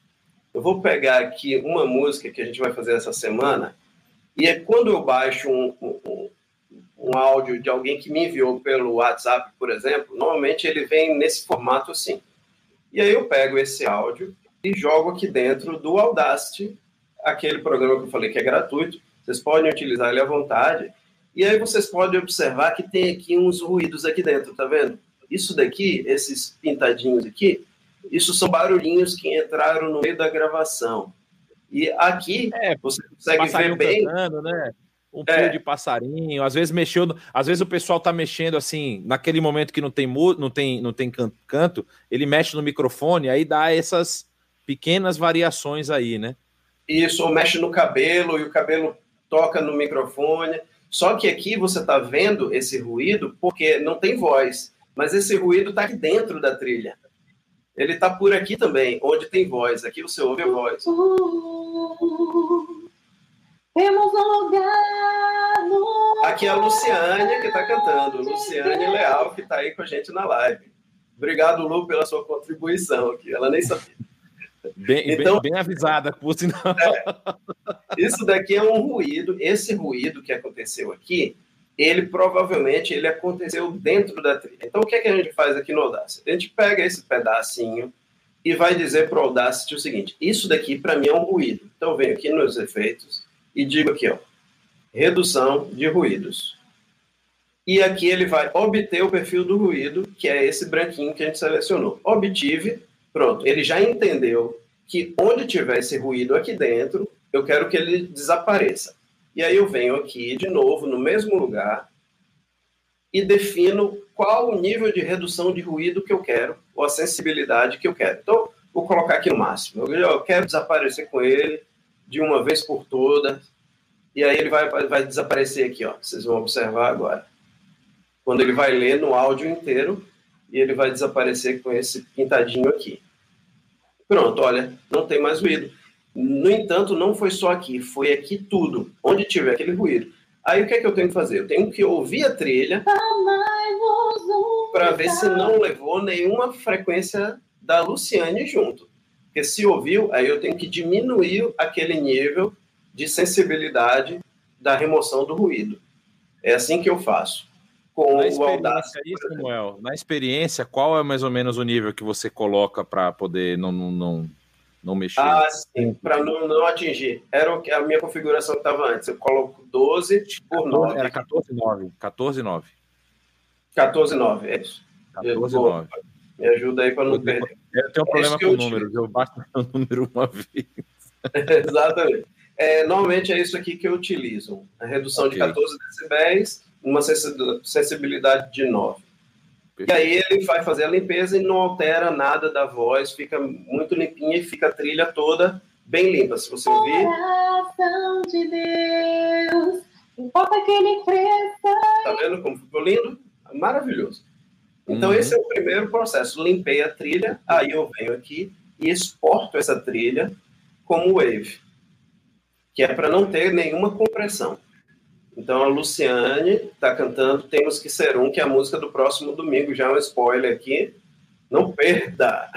eu vou pegar aqui uma música que a gente vai fazer essa semana, e é quando eu baixo um, um, um áudio de alguém que me enviou pelo WhatsApp, por exemplo, normalmente ele vem nesse formato assim. E aí eu pego esse áudio e jogo aqui dentro do Audacity, aquele programa que eu falei que é gratuito. Vocês podem utilizar ele à vontade. E aí vocês podem observar que tem aqui uns ruídos aqui dentro, tá vendo? Isso daqui, esses pintadinhos aqui, isso são barulhinhos que entraram no meio da gravação. E aqui é, você consegue ver bem. Cantando, né? Um é. de passarinho, às vezes mexeu, às vezes o pessoal tá mexendo assim, naquele momento que não tem não tem não tem canto, ele mexe no microfone, aí dá essas pequenas variações aí, né? Isso, ou mexe no cabelo e o cabelo toca no microfone. Só que aqui você está vendo esse ruído porque não tem voz, mas esse ruído está aqui dentro da trilha ele está por aqui também, onde tem voz. Aqui você ouve a voz. Temos um lugar no... Aqui é a Luciane que está cantando. Luciane Leal, que está aí com a gente na live. Obrigado, Lu, pela sua contribuição aqui. Ela nem sabia. Bem, então, bem, bem avisada, por sinal. É, isso daqui é um ruído. Esse ruído que aconteceu aqui ele provavelmente ele aconteceu dentro da trilha. Então, o que, é que a gente faz aqui no Audacity? A gente pega esse pedacinho e vai dizer para o Audacity o seguinte: isso daqui para mim é um ruído. Então, eu venho aqui nos efeitos e digo aqui, ó, redução de ruídos. E aqui ele vai obter o perfil do ruído, que é esse branquinho que a gente selecionou. Obtive, pronto, ele já entendeu que onde tiver esse ruído aqui dentro, eu quero que ele desapareça. E aí eu venho aqui de novo no mesmo lugar e defino qual o nível de redução de ruído que eu quero, ou a sensibilidade que eu quero. Então, vou colocar aqui no máximo. Eu quero desaparecer com ele de uma vez por todas. E aí ele vai, vai desaparecer aqui, ó. Vocês vão observar agora. Quando ele vai ler no áudio inteiro, e ele vai desaparecer com esse pintadinho aqui. Pronto, olha, não tem mais ruído. No entanto, não foi só aqui, foi aqui tudo, onde tiver aquele ruído. Aí o que é que eu tenho que fazer? Eu tenho que ouvir a trilha para ver se não levou nenhuma frequência da Luciane junto. Porque se ouviu, aí eu tenho que diminuir aquele nível de sensibilidade da remoção do ruído. É assim que eu faço. Com na o Audacity. Samuel, na experiência, qual é mais ou menos o nível que você coloca para poder não, não, não não mexer. Ah, sim, para não, não atingir. Era o que a minha configuração que estava antes. Eu coloco 12 por 9. Era 14, 9. 14, 9. 14, 9, é isso. 14, 9. Me ajuda aí para não perder. Eu tenho um problema com números, eu bato o número uma vez. Exatamente. É, normalmente é isso aqui que eu utilizo. A redução okay. de 14 decibéis, uma sensibilidade de 9. E aí ele vai fazer a limpeza e não altera nada da voz, fica muito limpinha e fica a trilha toda bem limpa. Se você ouvir. Coração de Deus, importa que ele cresça. Tá vendo como ficou lindo? Maravilhoso. Então, Uhum. esse é o primeiro processo. Limpei a trilha, aí eu venho aqui e exporto essa trilha como wave, que é para não ter nenhuma compressão. Então, a Luciane está cantando Temos Que Ser Um, que é a música do próximo domingo. Já é um spoiler aqui. Não perda!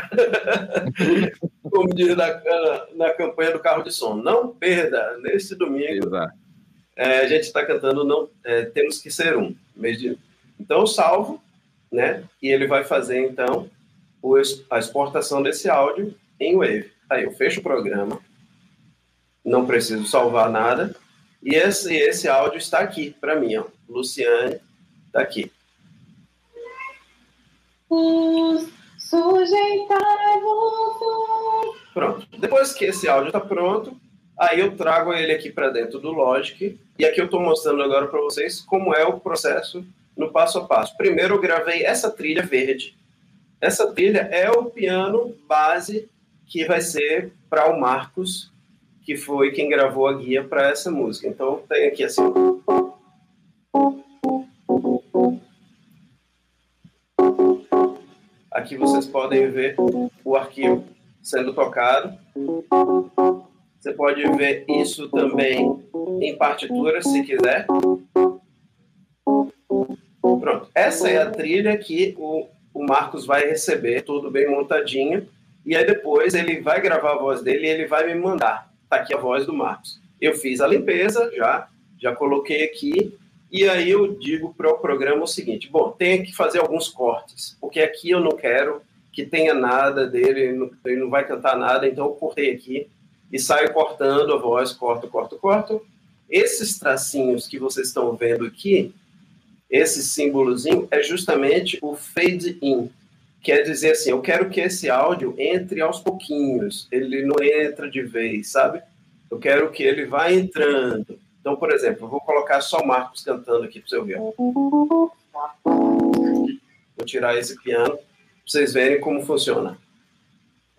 Como diz na, na campanha do carro de som. Não perda! Nesse domingo, é, a gente está cantando não é, Temos Que Ser Um. De... Então, eu salvo, né? E ele vai fazer, então, o a exportação desse áudio em Wave. Aí eu fecho o programa, não preciso salvar nada, e esse, esse áudio está aqui para mim, ó. Luciane está aqui. Os. Pronto. Depois que esse áudio está pronto, aí eu trago ele aqui para dentro do Logic, e aqui eu estou mostrando agora para vocês como é o processo no passo a passo. Primeiro eu gravei essa trilha verde. Essa trilha é o piano base que vai ser para o Marcos, que foi quem gravou a guia para essa música. Então tem aqui assim. Aqui vocês podem ver o arquivo sendo tocado. Você pode ver isso também em partitura, se quiser. Pronto. Essa é a trilha que o, o Marcos vai receber, tudo bem montadinho. E aí depois ele vai gravar a voz dele e ele vai me mandar. Tá aqui a voz do Marcos. Eu fiz a limpeza já, já coloquei aqui. E aí eu digo para o programa o seguinte: bom, tem que fazer alguns cortes, porque aqui eu não quero que tenha nada dele, ele não vai cantar nada, então eu cortei aqui e saio cortando a voz, corto, corto, corto. Esses tracinhos que vocês estão vendo aqui, esse símbolozinho, é justamente o fade in. Quer dizer assim, eu quero que esse áudio entre aos pouquinhos, ele não entra de vez, sabe? Eu quero que ele vá entrando. Então, por exemplo, eu vou colocar só o Marcos cantando aqui para você ouvir. Vou tirar esse piano para vocês verem como funciona.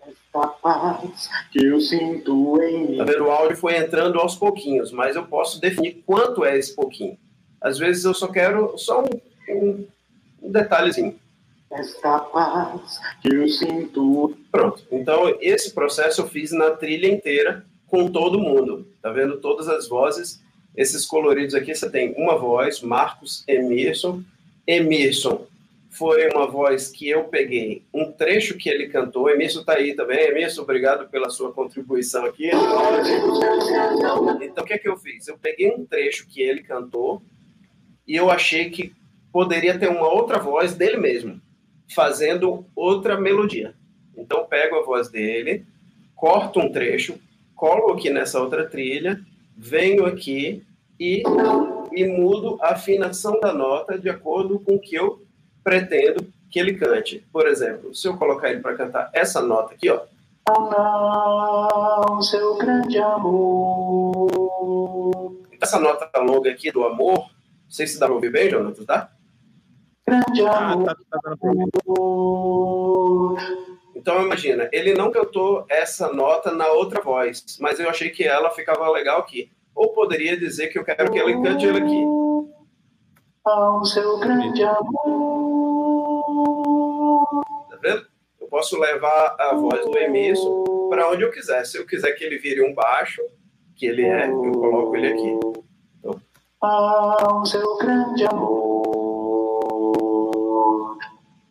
Esta paz que eu sinto em mim. Tá vendo? O áudio foi entrando aos pouquinhos, mas eu posso definir quanto é esse pouquinho. Às vezes eu só quero só um, um, um detalhezinho. Esta paz que eu sinto. Pronto. Então, esse processo eu fiz na trilha inteira com todo mundo. Tá vendo? Todas as vozes. Esses coloridos aqui, você tem uma voz, Marcos Emerson. Emerson foi uma voz que eu peguei um trecho que ele cantou. Emerson tá aí também. Emerson, obrigado pela sua contribuição aqui. Então, o que é que eu fiz? Eu peguei um trecho que ele cantou e eu achei que poderia ter uma outra voz dele mesmo, fazendo outra melodia. Então, eu pego a voz dele, corto um trecho, colo aqui nessa outra trilha, venho aqui e, e mudo a afinação da nota de acordo com o que eu pretendo que ele cante. Por exemplo, se eu colocar ele para cantar essa nota aqui, ó, Não, seu grande amor. essa nota longa aqui do amor, não sei se dá para ouvir bem, Jonathan, tá? Grande Ah, amor. tá, tá. Então imagina, ele não cantou essa nota na outra voz, mas eu achei que ela ficava legal aqui. Ou poderia dizer que eu quero que ele cante ele aqui. Ao seu grande amor. Tá vendo? Eu posso levar a voz do Emerson para onde eu quiser. Se eu quiser que ele vire um baixo, que ele é, eu coloco ele aqui. Ao seu grande amor.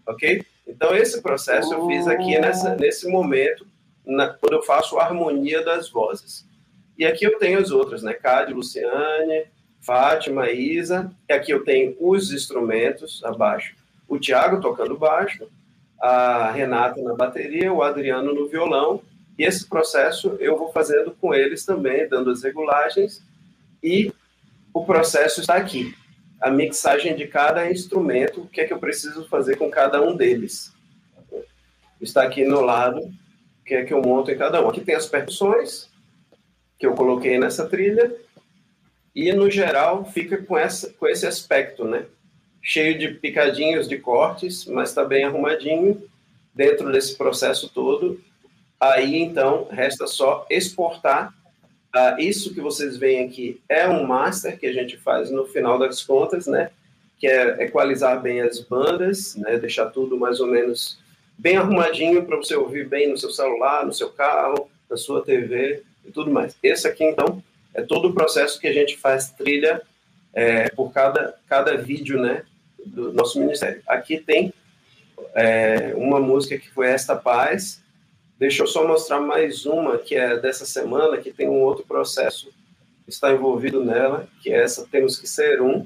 Ok? Então esse processo eu fiz aqui nessa, nesse momento, na- quando eu faço a harmonia das vozes. E aqui eu tenho as outras, né? Cade, Luciane, Fátima, Isa. E aqui eu tenho os instrumentos abaixo. O Tiago tocando baixo, a Renata na bateria, o Adriano no violão. E esse processo eu vou fazendo com eles também, dando as regulagens. E o processo está aqui. A mixagem de cada instrumento, o que é que eu preciso fazer com cada um deles. Está aqui no lado, o que é que eu monto em cada um. Aqui tem as percussões, que eu coloquei nessa trilha, e no geral fica com, essa, com esse aspecto, né? Cheio de picadinhos de cortes, mas está bem arrumadinho dentro desse processo todo. Aí, então, resta só exportar. Uh, isso que vocês veem aqui é um master que a gente faz no final das contas, né? Que é equalizar bem as bandas, né? Deixar tudo mais ou menos bem arrumadinho para você ouvir bem no seu celular, no seu carro, na sua TV e tudo mais. Esse aqui, então, é todo o processo que a gente faz trilha é, por cada, cada vídeo, né? Do nosso ministério. Aqui tem é, uma música que foi Esta Paz. Deixa eu só mostrar mais uma que é dessa semana, que tem um outro processo que está envolvido nela, que é essa Temos que Ser Um.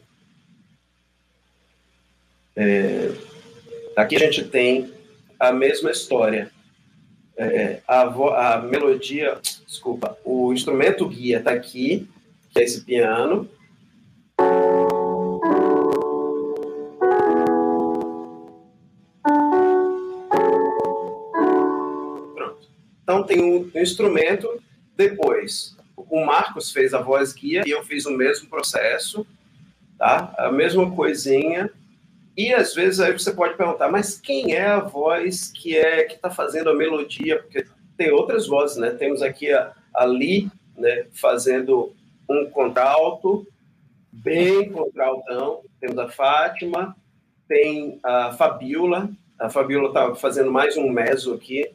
É, aqui a gente tem a mesma história. É, a, a melodia, desculpa, o instrumento guia está aqui, que é esse piano, Então tem um instrumento, depois o Marcos fez a voz guia e eu fiz o mesmo processo, tá? A mesma coisinha. E às vezes aí você pode perguntar, mas quem é a voz que é que está fazendo a melodia? Porque tem outras vozes, né? Temos aqui a, a né, fazendo um contralto, bem contraltão. Temos a Fátima, tem a Fabiola. A Fabiola está fazendo mais um meso aqui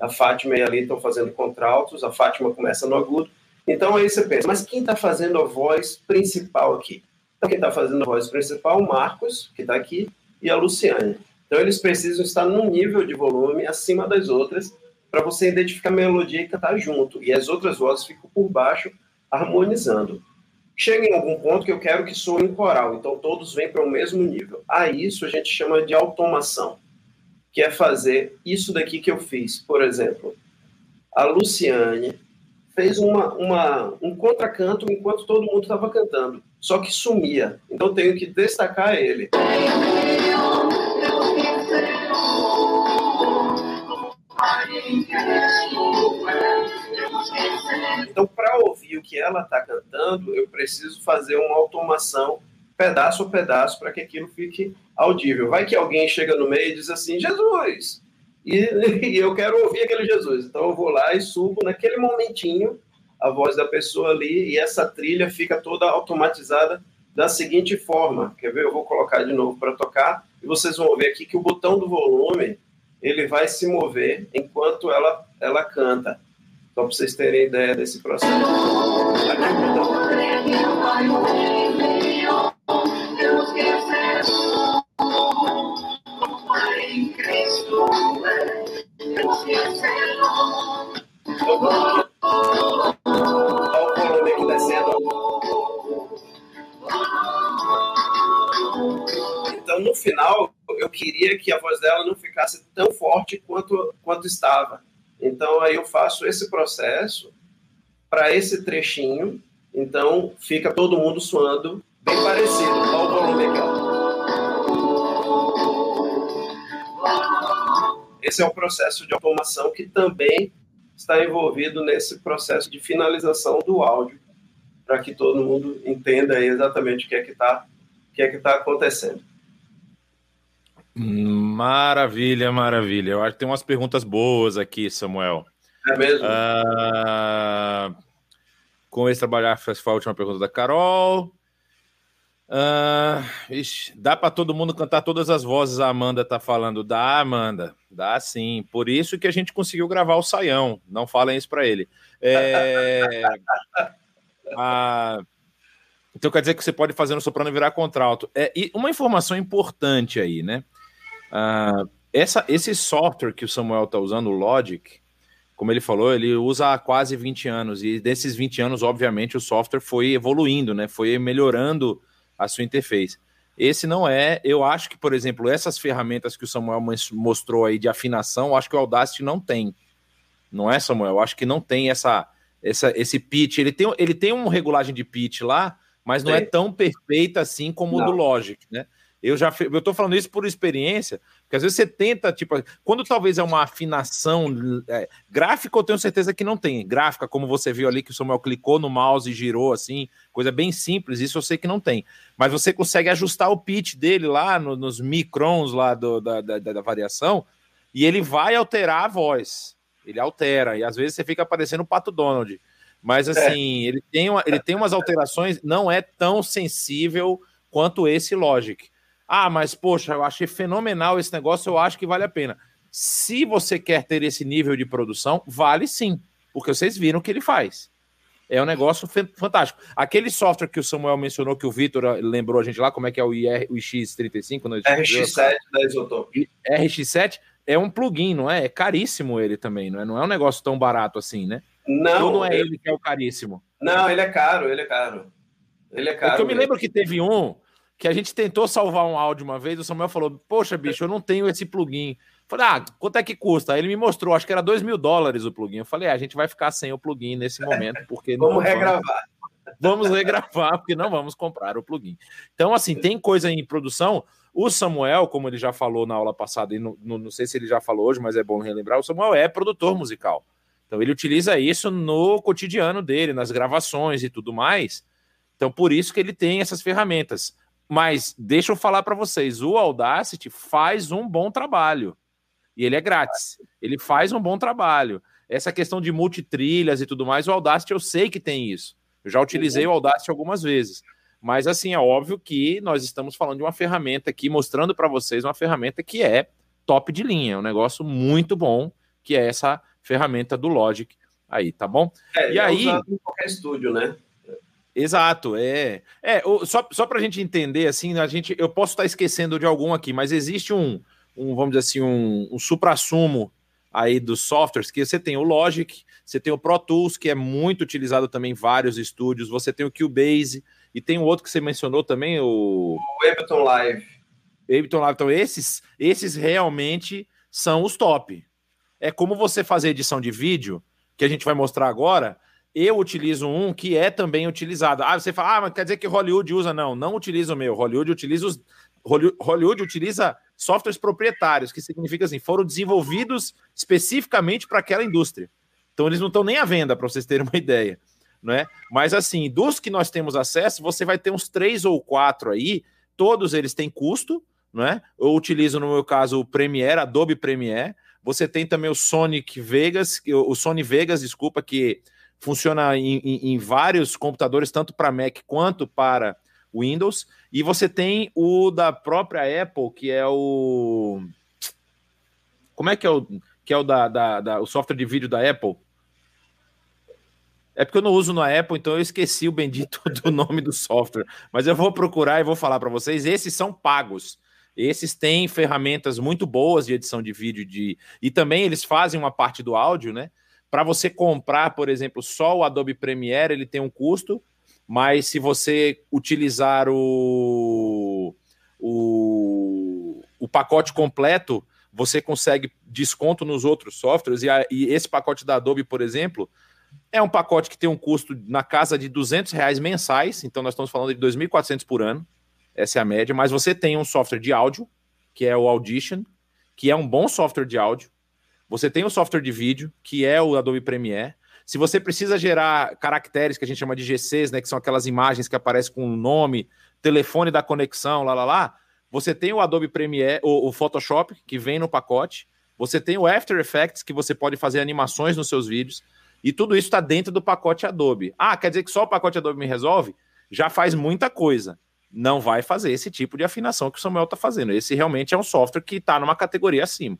a Fátima e a Ali estão fazendo contraltos, a Fátima começa no agudo. Então aí você pensa, mas quem está fazendo a voz principal aqui? Então quem está fazendo a voz principal? O Marcos, que está aqui, e a Luciane. Então eles precisam estar num nível de volume acima das outras para você identificar a melodia e cantar junto. E as outras vozes ficam por baixo, harmonizando. Chega em algum ponto que eu quero que soe em coral, então todos vêm para o mesmo nível. A isso a gente chama de automação que é fazer isso daqui que eu fiz. Por exemplo, a Luciane fez uma, uma, um contracanto enquanto todo mundo estava cantando, só que sumia. Então tenho que destacar ele. Então, para ouvir o que ela está cantando, eu preciso fazer uma automação pedaço a pedaço para que aquilo fique audível. Vai que alguém chega no meio e diz assim, Jesus! E, e, eu quero ouvir aquele Jesus. Então eu vou lá e subo naquele momentinho a voz da pessoa ali e essa trilha fica toda automatizada da seguinte forma. Quer ver? Eu vou colocar de novo para tocar e vocês vão ver aqui que o botão do volume ele vai se mover enquanto ela, ela canta. Só para vocês terem ideia desse processo. Aqui o Então, no final, eu queria que a voz dela não ficasse tão forte quanto, quanto estava. Então, aí eu faço esse processo para esse trechinho. Então, fica todo mundo suando bem parecido. Olha o volume aqui, ó. Esse é um processo de automação que também está envolvido nesse processo de finalização do áudio, para que todo mundo entenda exatamente o que é que está que é que tá acontecendo. Maravilha, maravilha. Eu acho que tem umas perguntas boas aqui, Samuel. É mesmo? Uh, com esse trabalhar, foi a última pergunta da Carol. Uh, ixi, dá para todo mundo cantar todas as vozes, a Amanda tá falando. Dá, Amanda, dá sim. Por isso que a gente conseguiu gravar o Saião. Não falem isso para ele. É... Então quer dizer que você pode fazer no soprano virar contralto. É, e uma informação importante aí, né? Uh, essa, esse software que o Samuel tá usando, o Logic, como ele falou, ele usa há quase 20 anos. E desses 20 anos, obviamente, o software foi evoluindo, né? Foi melhorando a sua interface. Esse não é, eu acho que, por exemplo, essas ferramentas que o Samuel mostrou aí de afinação, eu acho que o Audacity não tem. Não é, Samuel? Eu acho que não tem essa, essa esse pitch. Ele tem, ele tem uma regulagem de pitch lá, mas não é tão perfeita assim como o do Logic, né? Eu já eu tô falando isso por experiência, porque às vezes você tenta, tipo, quando talvez é uma afinação é, gráfica, eu tenho certeza que não tem. Gráfica, como você viu ali, que o Samuel clicou no mouse e girou assim, coisa bem simples, isso eu sei que não tem. Mas você consegue ajustar o pitch dele lá no, nos microns lá do, da, da, da variação, e ele vai alterar a voz. Ele altera, e às vezes você fica parecendo o Pato Donald. Mas assim, é. ele, tem uma, ele tem umas alterações, não é tão sensível quanto esse Logic. Ah, mas poxa, eu achei fenomenal esse negócio, eu acho que vale a pena. Se você quer ter esse nível de produção, vale sim, porque vocês viram o que ele faz. É um negócio fantástico. Aquele software que o Samuel mencionou, que o Vitor lembrou a gente lá, como é que é o, IR, o X35? RX7 da Isotope. RX7 é um plugin, não é? É caríssimo ele também, não é? Não é um negócio tão barato assim, né? Não. Ou não é ele que é o caríssimo? Não, ele é caro, ele é caro. Ele é caro. Porque eu me lembro que teve um que a gente tentou salvar um áudio uma vez, o Samuel falou: Poxa, bicho, eu não tenho esse plugin. Falei, ah, quanto é que custa? Aí ele me mostrou, acho que era 2 mil dólares o plugin. Eu falei, ah, a gente vai ficar sem o plugin nesse momento, porque vamos regravar. Vamos regravar, porque não vamos comprar o plugin. Então, assim, tem coisa em produção. O Samuel, como ele já falou na aula passada, e não, não sei se ele já falou hoje, mas é bom relembrar, o Samuel é produtor musical. Então ele utiliza isso no cotidiano dele, nas gravações e tudo mais. Então por isso que ele tem essas ferramentas. Mas deixa eu falar para vocês, o Audacity faz um bom trabalho e ele é grátis. Ele faz um bom trabalho. Essa questão de multitrilhas e tudo mais, o Audacity eu sei que tem isso. Eu já utilizei o Audacity algumas vezes. Mas assim, é óbvio que nós estamos falando de uma ferramenta aqui, mostrando para vocês uma ferramenta que é top de linha, é um negócio muito bom, que é essa ferramenta do Logic aí, tá bom? É, e é aí em qualquer estúdio, né? Exato, é. É, só, só para a gente entender, assim, a gente, eu posso estar esquecendo de algum aqui, mas existe um, um, vamos dizer assim, um, um supra-sumo aí dos softwares, que você tem o Logic, você tem o Pro Tools, que é muito utilizado também em vários estúdios, você tem o Cubase, e tem o outro que você mencionou também, o... O Ableton Live. Ableton Live, então esses, esses realmente são os top. É como você fazer edição de vídeo, que a gente vai mostrar agora, eu utilizo um que é também utilizado. Ah, você fala, ah, mas quer dizer que Hollywood usa? Não, não utiliza o meu. Hollywood utiliza os... Hollywood utiliza softwares proprietários, que significa assim, foram desenvolvidos especificamente para aquela indústria. Então eles não estão nem à venda, para vocês terem uma ideia. Né? Mas assim, dos que nós temos acesso, você vai ter uns três ou quatro aí, todos eles têm custo, né? Eu utilizo, no meu caso, o Premiere, Adobe Premiere. Você tem também o Sonic Vegas, o Sony Vegas, desculpa, que funciona em, em, em vários computadores, tanto para Mac quanto para Windows, e você tem o da própria Apple, que é o. Como é que é o, que é o da, da, da, o software de vídeo da Apple? É porque eu não uso no Apple, então eu esqueci o bendito do nome do software. Mas eu vou procurar e vou falar para vocês. Esses são pagos. Esses têm ferramentas muito boas de edição de vídeo de e também eles fazem uma parte do áudio, né? Para você comprar, por exemplo, só o Adobe Premiere, ele tem um custo mas se você utilizar o, o, o pacote completo, você consegue desconto nos outros softwares, e, a, e, esse pacote da Adobe, por exemplo, é um pacote que tem um custo na casa de 200 reais mensais, então nós estamos falando de 2.400 por ano, essa é a média, mas você tem um software de áudio, que é o Audition, que é um bom software de áudio, você tem o software de vídeo, que é o Adobe Premiere, se você precisa gerar caracteres que a gente chama de GCs, né, que são aquelas imagens que aparecem com o nome, telefone da conexão, lá lá lá, você tem o Adobe Premiere, o, o Photoshop que vem no pacote, você tem o After Effects que você pode fazer animações nos seus vídeos, e tudo isso está dentro do pacote Adobe. Ah, quer dizer que só o pacote Adobe me resolve? Já faz muita coisa. Não vai fazer esse tipo de afinação que o Samuel está fazendo. Esse realmente é um software que está numa categoria acima.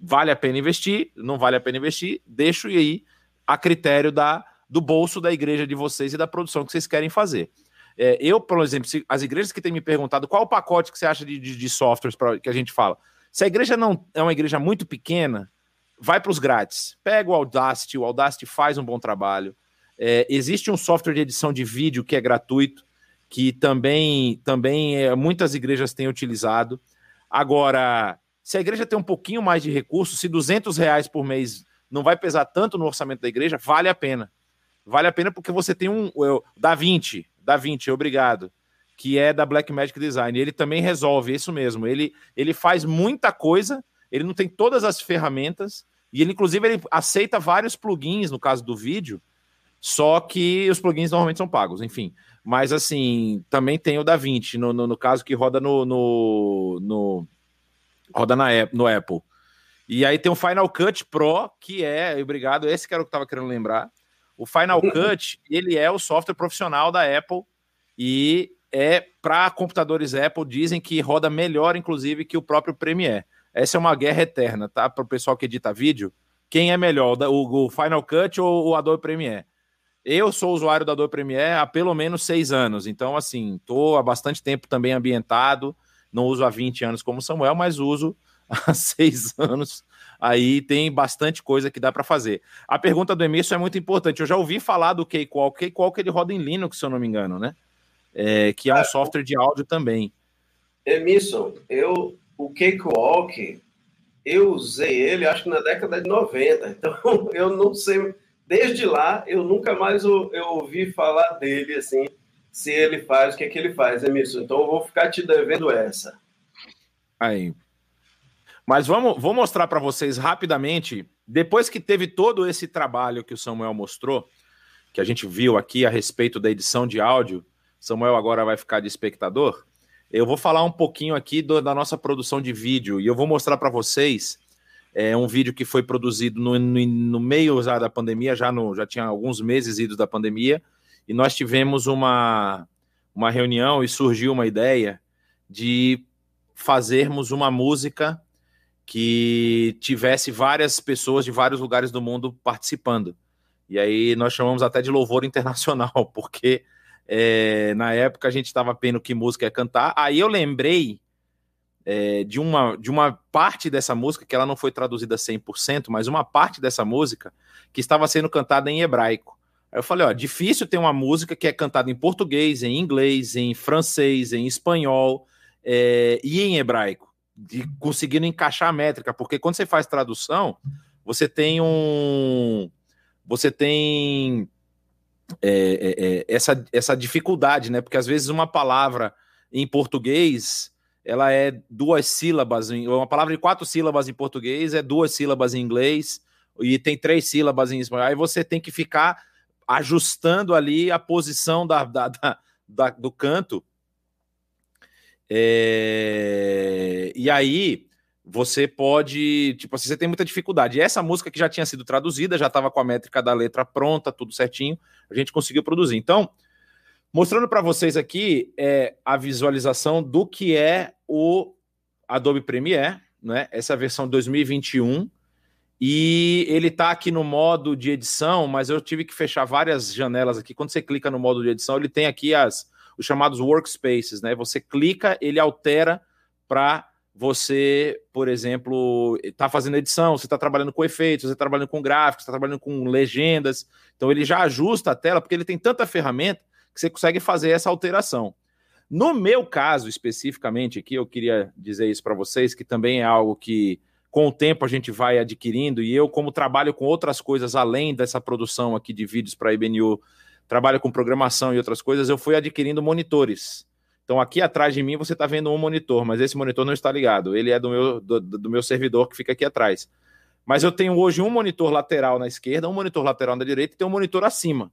Vale a pena investir? Não vale a pena investir? Deixo aí a critério da, do bolso da igreja de vocês e da produção que vocês querem fazer. É, eu, por exemplo, se, as igrejas que têm me perguntado qual o pacote que você acha de, de, de softwares pra, que a gente fala. Se a igreja não é uma igreja muito pequena, vai para os grátis. Pega o Audacity, o Audacity faz um bom trabalho. É, existe um software de edição de vídeo que é gratuito, que também, também é, muitas igrejas têm utilizado. Agora, se a igreja tem um pouquinho mais de recursos, se 200 reais por mês não vai pesar tanto no orçamento da igreja, vale a pena. Vale a pena porque você tem um. O da 20, da 20, obrigado. Que é da Black Magic Design. Ele também resolve isso mesmo. Ele, ele faz muita coisa, ele não tem todas as ferramentas, e ele, inclusive, ele aceita vários plugins no caso do vídeo, só que os plugins normalmente são pagos, enfim. Mas assim, também tem o da 20, no, no, no caso que roda no, no, no roda na, no Apple. E aí tem o Final Cut Pro, que é, obrigado, esse que era o que eu estava querendo lembrar. O Final Cut, ele é o software profissional da Apple e é para computadores Apple, dizem que roda melhor, inclusive, que o próprio Premiere. Essa é uma guerra eterna, tá? Para o pessoal que edita vídeo. Quem é melhor, o, Final Cut ou o Adobe Premiere? Eu sou usuário do Adobe Premiere há pelo menos seis anos, então, assim, estou há bastante tempo também ambientado. Não uso há 20 anos como Samuel, mas uso há seis anos. Aí tem bastante coisa que dá para fazer. A pergunta do Emerson é muito importante. Eu já ouvi falar do Cakewalk. O Cakewalk ele roda em Linux, se eu não me engano, né? É, que é um é, software de áudio também. Emerson, eu o Cakewalk, eu usei ele, acho que na década de 90. Então, eu não sei. Desde lá, eu nunca mais eu, eu ouvi falar dele, assim, se ele faz, o que é que ele faz, Emerson. Então, eu vou ficar te devendo essa. Aí. Mas vamos, vou mostrar para vocês rapidamente, depois que teve todo esse trabalho que o Samuel mostrou, que a gente viu aqui a respeito da edição de áudio, Samuel agora vai ficar de espectador. Eu vou falar um pouquinho aqui do, da nossa produção de vídeo e eu vou mostrar para vocês é, um vídeo que foi produzido no, no, no meio da pandemia, já, no, já tinha alguns meses idos da pandemia, e nós tivemos uma, uma reunião e surgiu uma ideia de fazermos uma música que tivesse várias pessoas de vários lugares do mundo participando. E aí nós chamamos até de louvor internacional, porque é, na época a gente estava vendo que música ia cantar. Aí eu lembrei é, de, uma, de uma parte dessa música, que ela não foi traduzida 100%, mas uma parte dessa música que estava sendo cantada em hebraico. Aí eu falei, ó, difícil ter uma música que é cantada em português, em inglês, em francês, em espanhol é, e em hebraico, de conseguindo encaixar a métrica, porque quando você faz tradução, você tem um, você tem é, é, essa, essa dificuldade, né? Porque às vezes uma palavra em português ela é duas sílabas, uma palavra de quatro sílabas em português é duas sílabas em inglês e tem três sílabas em espanhol. Aí você tem que ficar ajustando ali a posição da, da, da, da do canto. É... E aí você pode, tipo assim, você tem muita dificuldade. E essa música que já tinha sido traduzida, já estava com a métrica da letra pronta, tudo certinho, a gente conseguiu produzir. Então, mostrando para vocês aqui é a visualização do que é o Adobe Premiere, né? Essa versão 2021. E ele está aqui no modo de edição, mas eu tive que fechar várias janelas aqui. Quando você clica no modo de edição, ele tem aqui as os chamados workspaces, né? Você clica, ele altera para você, por exemplo, está fazendo edição, você está trabalhando com efeitos, você está trabalhando com gráficos, está trabalhando com legendas. Então ele já ajusta a tela, porque ele tem tanta ferramenta que você consegue fazer essa alteração. No meu caso, especificamente aqui, eu queria dizer isso para vocês, que também é algo que com o tempo a gente vai adquirindo, e eu, como trabalho com outras coisas além dessa produção aqui de vídeos para a IBNU, trabalho com programação e outras coisas, eu fui adquirindo monitores. Então, aqui atrás de mim você está vendo um monitor, mas esse monitor não está ligado. Ele é do meu, do, do, meu servidor que fica aqui atrás. Mas eu tenho hoje um monitor lateral na esquerda, um monitor lateral na direita e tem um monitor acima.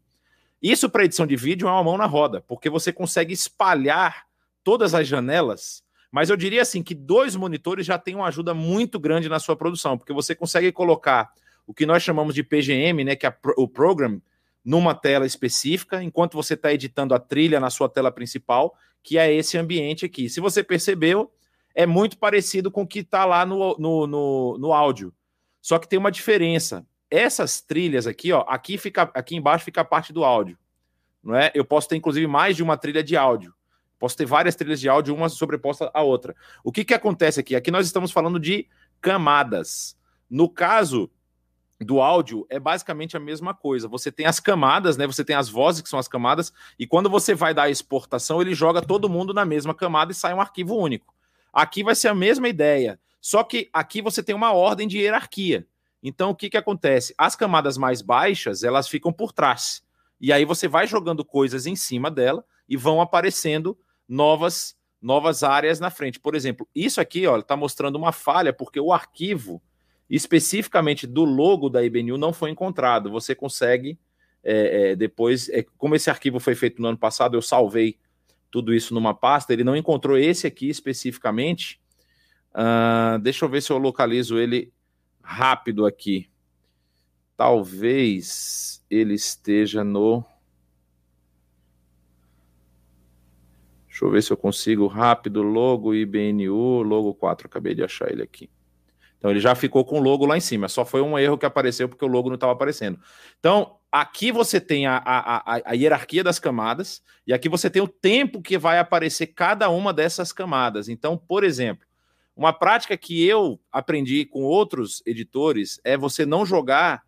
Isso para edição de vídeo é uma mão na roda, porque você consegue espalhar todas as janelas. Mas eu diria assim que dois monitores já tem uma ajuda muito grande na sua produção, porque você consegue colocar o que nós chamamos de PGM, né, que é o program, numa tela específica, enquanto você está editando a trilha na sua tela principal, que é esse ambiente aqui. Se você percebeu, é muito parecido com o que está lá no, no, no, no, áudio. Só que tem uma diferença. Essas trilhas aqui, ó, aqui fica, aqui embaixo fica a parte do áudio, não é? Eu posso ter inclusive mais de uma trilha de áudio. Posso ter várias trilhas de áudio, uma sobreposta à outra. O que que acontece aqui? Aqui nós estamos falando de camadas. No caso do áudio é basicamente a mesma coisa. Você tem as camadas, né? Você tem as vozes que são as camadas, e quando você vai dar a exportação, ele joga todo mundo na mesma camada e sai um arquivo único. Aqui vai ser a mesma ideia, só que aqui você tem uma ordem de hierarquia. Então o que que acontece? As camadas mais baixas, elas ficam por trás. E aí você vai jogando coisas em cima dela e vão aparecendo novas novas áreas na frente. Por exemplo, isso aqui, está mostrando uma falha porque o arquivo especificamente do logo da IBNU não foi encontrado. Você consegue é, é, depois, é, como esse arquivo foi feito no ano passado, eu salvei tudo isso numa pasta. Ele não encontrou esse aqui especificamente. Uh, deixa eu ver se eu localizo ele rápido aqui. Talvez ele esteja no. Deixa eu ver se eu consigo rápido. Logo IBNU, logo 4. Acabei de achar ele aqui. Então ele já ficou com o logo lá em cima. Só foi um erro que apareceu porque o logo não estava aparecendo. Então aqui você tem a, a, a, a, hierarquia das camadas e aqui você tem o tempo que vai aparecer cada uma dessas camadas. Então, por exemplo, uma prática que eu aprendi com outros editores é você não jogar.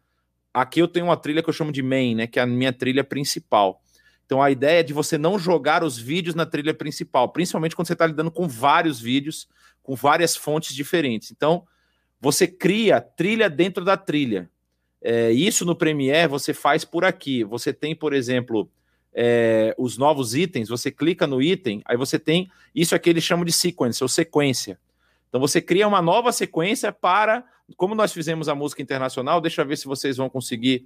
Aqui eu tenho uma trilha que eu chamo de main, né? Que é a minha trilha principal. Então a ideia é de você não jogar os vídeos na trilha principal, principalmente quando você está lidando com vários vídeos, com várias fontes diferentes. Então, você cria trilha dentro da trilha. É, isso no Premiere você faz por aqui. Você tem, por exemplo, é, os novos itens, você clica no item, aí você tem isso aqui eles chamam de sequence, ou sequência. Então você cria uma nova sequência para, como nós fizemos a música internacional, deixa eu ver se vocês vão conseguir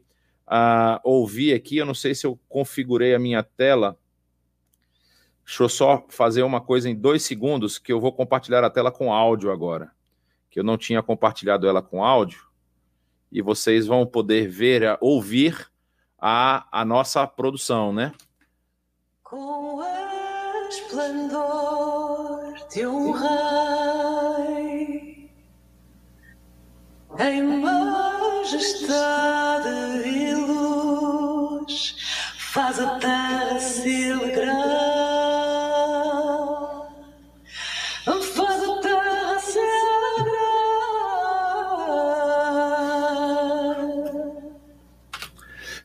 uh, ouvir aqui. Eu não sei se eu configurei a minha tela. Deixa eu só fazer uma coisa em dois segundos, que eu vou compartilhar a tela com áudio agora que eu não tinha compartilhado ela com áudio, e vocês vão poder ver, ouvir a, a nossa produção, né? Com o esplendor de um rei, em majestade faz a terra se alegrar.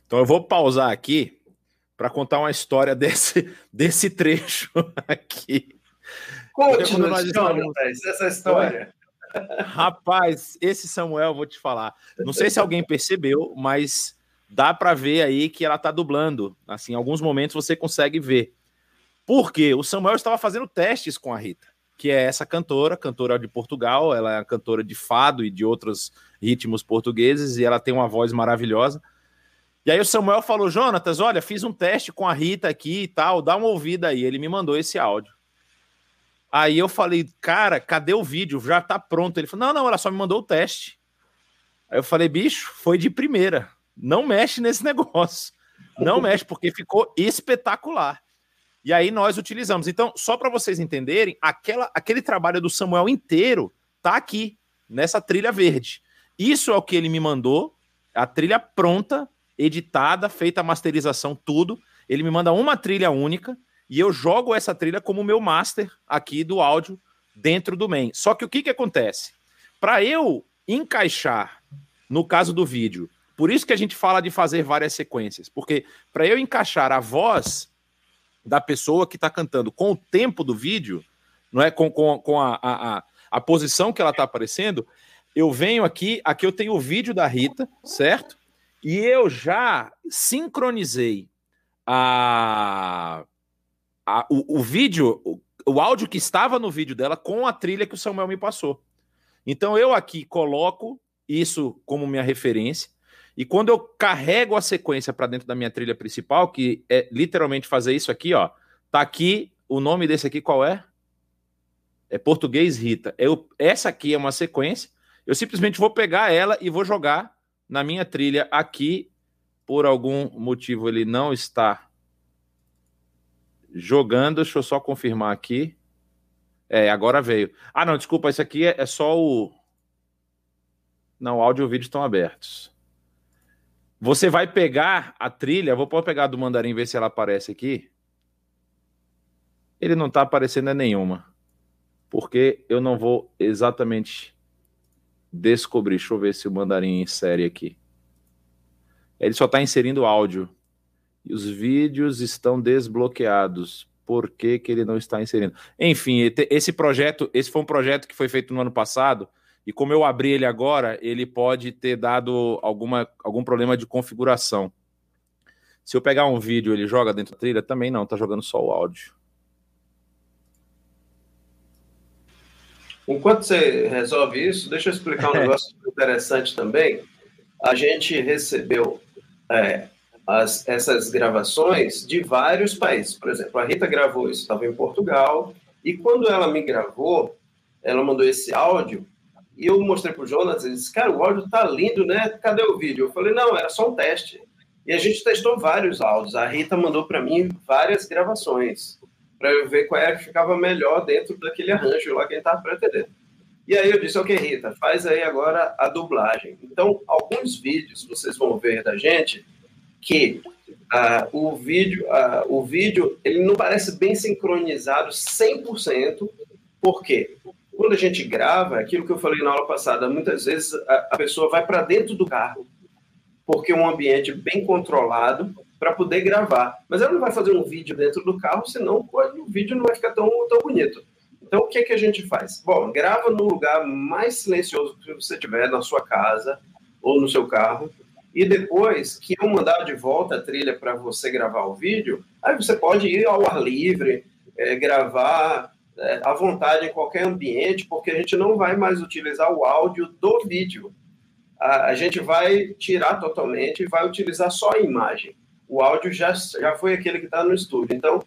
Então eu vou pausar aqui para contar uma história desse, desse trecho aqui. Conte-nos, estamos... essa história. Rapaz, esse Samuel, vou te falar. Não sei se alguém percebeu, mas dá para ver aí que ela tá dublando. Assim, em alguns momentos você consegue ver. Porque o Samuel estava fazendo testes com a Rita, que é essa cantora, cantora de Portugal, ela é cantora de fado e de outros ritmos portugueses e ela tem uma voz maravilhosa. E aí o Samuel falou: Jonatas, olha, fiz um teste com a Rita aqui e tal, dá uma ouvida aí. Ele me mandou esse áudio. Aí eu falei, cara, cadê o vídeo? Já tá pronto. Ele falou: não, não, ela só me mandou o teste. Aí eu falei, bicho, foi de primeira. Não mexe nesse negócio. Não mexe, porque ficou espetacular. E aí nós utilizamos. Então, só para vocês entenderem, aquela, aquele trabalho do Samuel inteiro tá aqui, nessa trilha verde. Isso é o que ele me mandou, a trilha pronta editada, feita a masterização, tudo. Ele me manda uma trilha única e eu jogo essa trilha como meu master aqui do áudio dentro do main. Só que o que, que acontece? Para eu encaixar, no caso do vídeo, por isso que a gente fala de fazer várias sequências, porque para eu encaixar a voz da pessoa que está cantando com o tempo do vídeo, não é com, com, com a, a, a posição que ela está aparecendo, eu venho aqui, aqui eu tenho o vídeo da Rita, certo? E eu já sincronizei a, a o, o, vídeo, o, o áudio que estava no vídeo dela com a trilha que o Samuel me passou. Então eu aqui coloco isso como minha referência. E quando eu carrego a sequência para dentro da minha trilha principal, que é literalmente fazer isso aqui, ó, tá aqui o nome desse aqui qual é? É português Rita. Eu, essa aqui é uma sequência. Eu simplesmente vou pegar ela e vou jogar na minha trilha aqui, por algum motivo ele não está jogando. Deixa eu só confirmar aqui. É, agora veio. Ah, não, desculpa, isso aqui é, é só o. Não, áudio e o vídeo estão abertos. Você vai pegar a trilha, vou pegar do mandarim ver se ela aparece aqui. Ele não está aparecendo é nenhuma. Porque eu não vou exatamente descobrir. Deixa eu ver se o mandarim insere aqui. Ele só está inserindo áudio. E os vídeos estão desbloqueados. Por que, que ele não está inserindo? Enfim, esse projeto, esse foi um projeto que foi feito no ano passado. E como eu abri ele agora, ele pode ter dado alguma, algum problema de configuração. Se eu pegar um vídeo, ele joga dentro da trilha? Também não, está jogando só o áudio. Enquanto você resolve isso, deixa eu explicar um negócio interessante também. A gente recebeu é, as, essas gravações de vários países. Por exemplo, a Rita gravou isso, estava em Portugal, e quando ela me gravou, ela mandou esse áudio E eu mostrei pro Jonas, ele disse, cara, o áudio tá lindo, né? Cadê o vídeo? Eu falei, não, era só um teste. E a gente testou vários áudios. A Rita mandou para mim várias gravações para eu ver qual era que ficava melhor dentro daquele arranjo lá que a gente estava pretendendo. E aí eu disse, ok, Rita, faz aí agora a dublagem. Então, alguns vídeos vocês vão ver da gente que uh, o vídeo, uh, o vídeo ele não parece bem sincronizado 100%. Por quê? Quando a gente grava, aquilo que eu falei na aula passada, muitas vezes a, a pessoa vai para dentro do carro, porque é um ambiente bem controlado para poder gravar. Mas ela não vai fazer um vídeo dentro do carro, senão o vídeo não vai ficar tão, tão bonito. Então, o que, é que a gente faz? Bom, grava no lugar mais silencioso que você tiver, na sua casa ou no seu carro, e depois que eu mandar de volta a trilha para você gravar o vídeo, aí você pode ir ao ar livre, é, gravar é, à vontade em qualquer ambiente, porque a gente não vai mais utilizar o áudio do vídeo. A, a gente vai tirar totalmente e vai utilizar só a imagem. O áudio já, já foi aquele que está no estúdio. Então,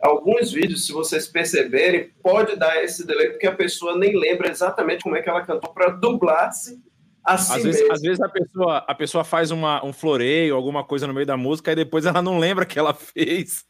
alguns vídeos, se vocês perceberem, pode dar esse delay, porque a pessoa nem lembra exatamente como é que ela cantou para dublar-se assim às vezes, às vezes, a pessoa, a pessoa faz uma, um floreio, alguma coisa no meio da música, e depois ela não lembra que ela fez.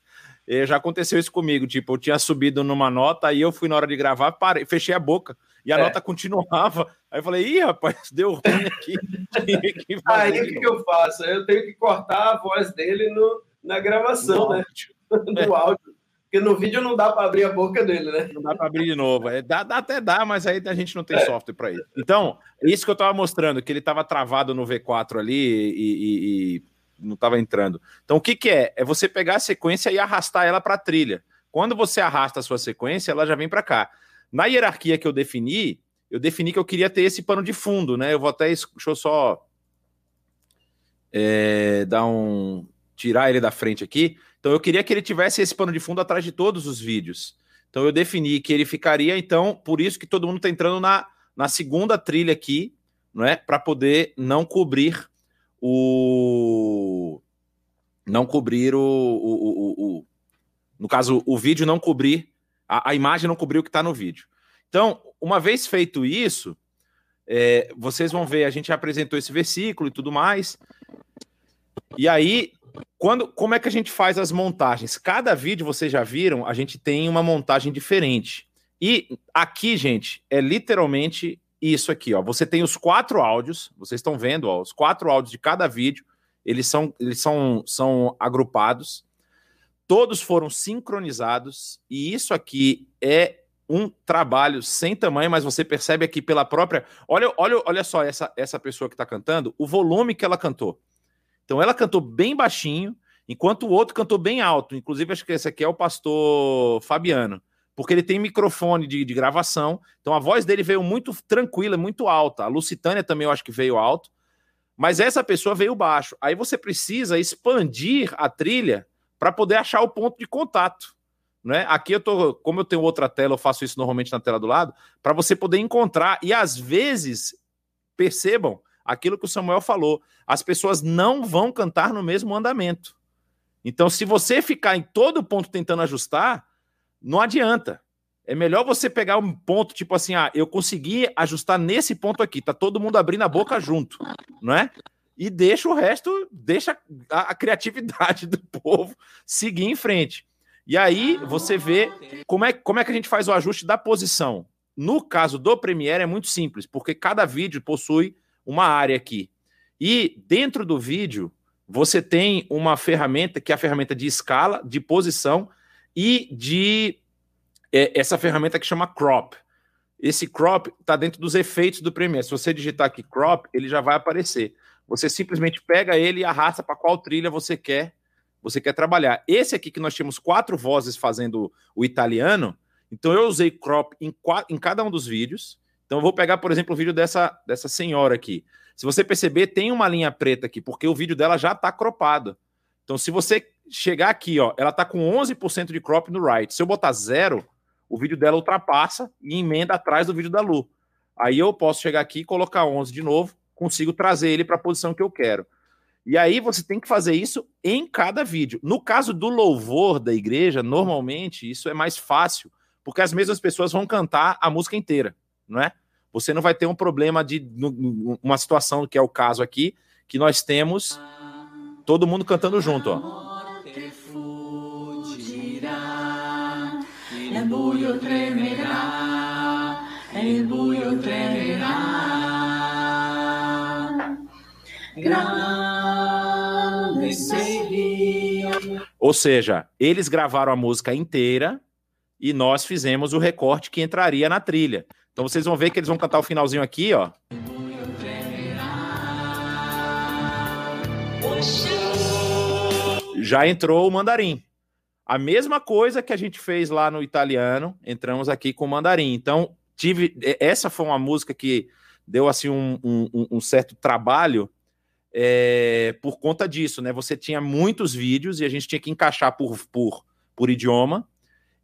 E já aconteceu isso comigo. Tipo, eu tinha subido numa nota, aí eu fui na hora de gravar, parei, fechei a boca. E a é. nota continuava. Aí eu falei, ih, rapaz, deu ruim aqui. aí o que, que, eu faço? Eu tenho que cortar a voz dele no, na gravação, no né? no é. áudio. Porque no vídeo não dá para abrir a boca dele, né? Não dá para abrir de novo. É, dá, dá, até dá, mas aí a gente não tem é. software para isso. Então, isso que eu estava mostrando, que ele estava travado no V4 ali e, e, e não estava entrando. Então, o que, que é? É você pegar a sequência e arrastar ela para a trilha. Quando você arrasta a sua sequência, ela já vem para cá. Na hierarquia que eu defini, eu defini que eu queria ter esse pano de fundo, né? Eu vou até. Deixa eu só. É, dar um. Tirar ele da frente aqui. Então eu queria que ele tivesse esse pano de fundo atrás de todos os vídeos. Então eu defini que ele ficaria, então, por isso que todo mundo está entrando na, na segunda trilha aqui, não é? Para poder não cobrir o. Não cobrir o, o, o, o. no caso, o vídeo não cobrir, a, a imagem não cobrir o que está no vídeo. Então, uma vez feito isso, é, vocês vão ver, a gente apresentou esse versículo e tudo mais. E aí, quando, como é que a gente faz as montagens? Cada vídeo, vocês já viram, a gente tem uma montagem diferente. E aqui, gente, é literalmente isso aqui, ó. Você tem os quatro áudios, vocês estão vendo, ó, os quatro áudios de cada vídeo, eles são, eles são, são agrupados, todos foram sincronizados, e isso aqui é um trabalho sem tamanho, mas você percebe aqui pela própria. Olha, olha, olha só essa, essa pessoa que está cantando, o volume que ela cantou. Então ela cantou bem baixinho, enquanto o outro cantou bem alto. Inclusive, acho que esse aqui é o pastor Fabiano, porque ele tem microfone de, de gravação. Então a voz dele veio muito tranquila, muito alta. A Lucitânia também eu acho que veio alto. Mas essa pessoa veio baixo. Aí você precisa expandir a trilha para poder achar o ponto de contato. Né? Aqui eu tô, como eu tenho outra tela, eu faço isso normalmente na tela do lado, para você poder encontrar e às vezes percebam aquilo que o Samuel falou. As pessoas não vão cantar no mesmo andamento. Então, se você ficar em todo ponto tentando ajustar, não adianta. É melhor você pegar um ponto tipo assim, ah, eu consegui ajustar nesse ponto aqui, tá todo mundo abrindo a boca junto, não é? E deixa o resto, deixa a, a criatividade do povo seguir em frente. E aí você vê como é, como é que a gente faz o ajuste da posição. No caso do Premiere é muito simples, porque cada vídeo possui uma área aqui. E dentro do vídeo, você tem uma ferramenta que é a ferramenta de escala, de posição e de é, essa ferramenta que chama crop. Esse crop está dentro dos efeitos do Premiere. Se você digitar aqui crop, ele já vai aparecer. Você simplesmente pega ele e arrasta para qual trilha você quer você quer trabalhar. Esse aqui que nós tínhamos quatro vozes fazendo o italiano, então eu usei crop em, em cada um dos vídeos. Então eu vou pegar, por exemplo, o vídeo dessa, dessa senhora aqui. Se você perceber, tem uma linha preta aqui, porque o vídeo dela já está cropado. Então se você chegar aqui, ó, ela está com 11% de crop no right. Se eu botar zero, o vídeo dela ultrapassa e emenda atrás do vídeo da Lu. Aí eu posso chegar aqui e colocar 11 de novo, consigo trazer ele para a posição que eu quero. E aí você tem que fazer isso em cada vídeo. No caso do louvor da igreja, normalmente isso é mais fácil, porque as mesmas pessoas vão cantar a música inteira não é? você não vai ter um problema de uma situação que é o caso aqui, que nós temos todo mundo cantando junto, ó. El buio tremerá, el buio tremerá. Grande seria. Ou seja, eles gravaram a música inteira e nós fizemos o recorte que entraria na trilha. Então vocês vão ver que eles vão cantar o finalzinho aqui, ó. Já entrou o mandarim. A mesma coisa que a gente fez lá no italiano, entramos aqui com o mandarim. Então, tive. Essa foi uma música que deu assim um, um, um certo trabalho é, por conta disso, né? Você tinha muitos vídeos e a gente tinha que encaixar por, por, por idioma.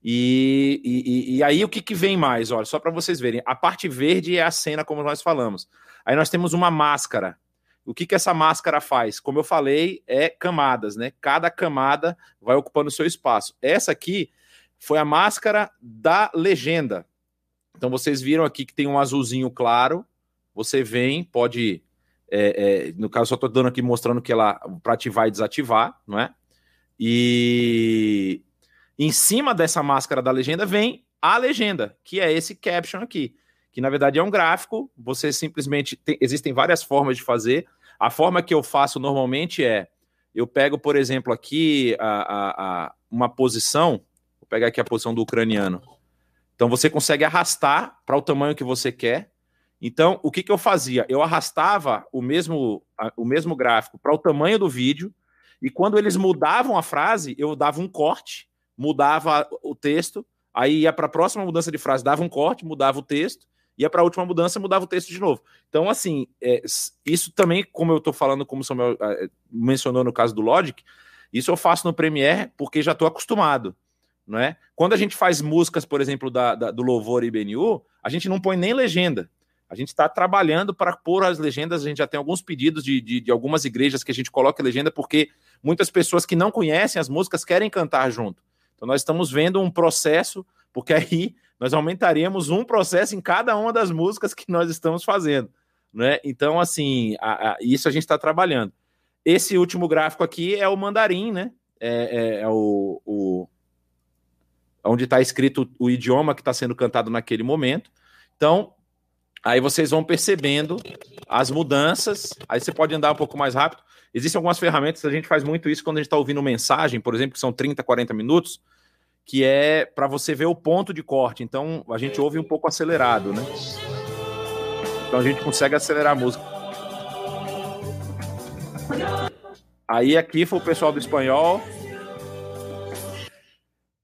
E, e, e, aí o que, que vem mais? Olha, só para vocês verem, a parte verde é a cena, como nós falamos. Aí nós temos uma máscara. O que, que essa máscara faz? Como eu falei, é camadas, né? Cada camada vai ocupando o seu espaço. Essa aqui foi a máscara da legenda. Então vocês viram aqui que tem um azulzinho claro. Você vem, pode. É, é, no caso, só estou dando aqui mostrando que ela para ativar e desativar, não é? E em cima dessa máscara da legenda vem a legenda, que é esse caption aqui, que na verdade é um gráfico. Você simplesmente tem, existem várias formas de fazer. A forma que eu faço normalmente é eu pego, por exemplo, aqui a, a, a uma posição. Vou pegar aqui a posição do ucraniano. Então você consegue arrastar para o tamanho que você quer. Então, o que, que eu fazia? Eu arrastava o mesmo, o mesmo gráfico para o tamanho do vídeo, e quando eles mudavam a frase, eu dava um corte mudava o texto, aí ia para a próxima mudança de frase, dava um corte, mudava o texto, ia para a última mudança, mudava o texto de novo. Então, assim, é, isso também, como eu estou falando, como o Samuel é, mencionou no caso do Logic, isso eu faço no Premiere porque já estou acostumado. Não é? Quando a gente faz músicas, por exemplo, da, da, do Louvor e BNU, a gente não põe nem legenda. A gente está trabalhando para pôr as legendas. A gente já tem alguns pedidos de, de, de, algumas igrejas que a gente coloca legenda, porque muitas pessoas que não conhecem as músicas querem cantar junto. Então, nós estamos vendo um processo, porque aí nós aumentaríamos um processo em cada uma das músicas que nós estamos fazendo. Né? Então, assim, a, a, isso a gente está trabalhando. Esse último gráfico aqui é o mandarim, né? É, é, é o, o, onde está escrito o idioma que está sendo cantado naquele momento. Então, aí vocês vão percebendo as mudanças. Aí você pode andar um pouco mais rápido. Existem algumas ferramentas, a gente faz muito isso quando a gente está ouvindo mensagem, por exemplo, que são 30, 40 minutos, que é para você ver o ponto de corte. Então a gente ouve um pouco acelerado, né? Então a gente consegue acelerar a música. Aí aqui foi o pessoal do espanhol.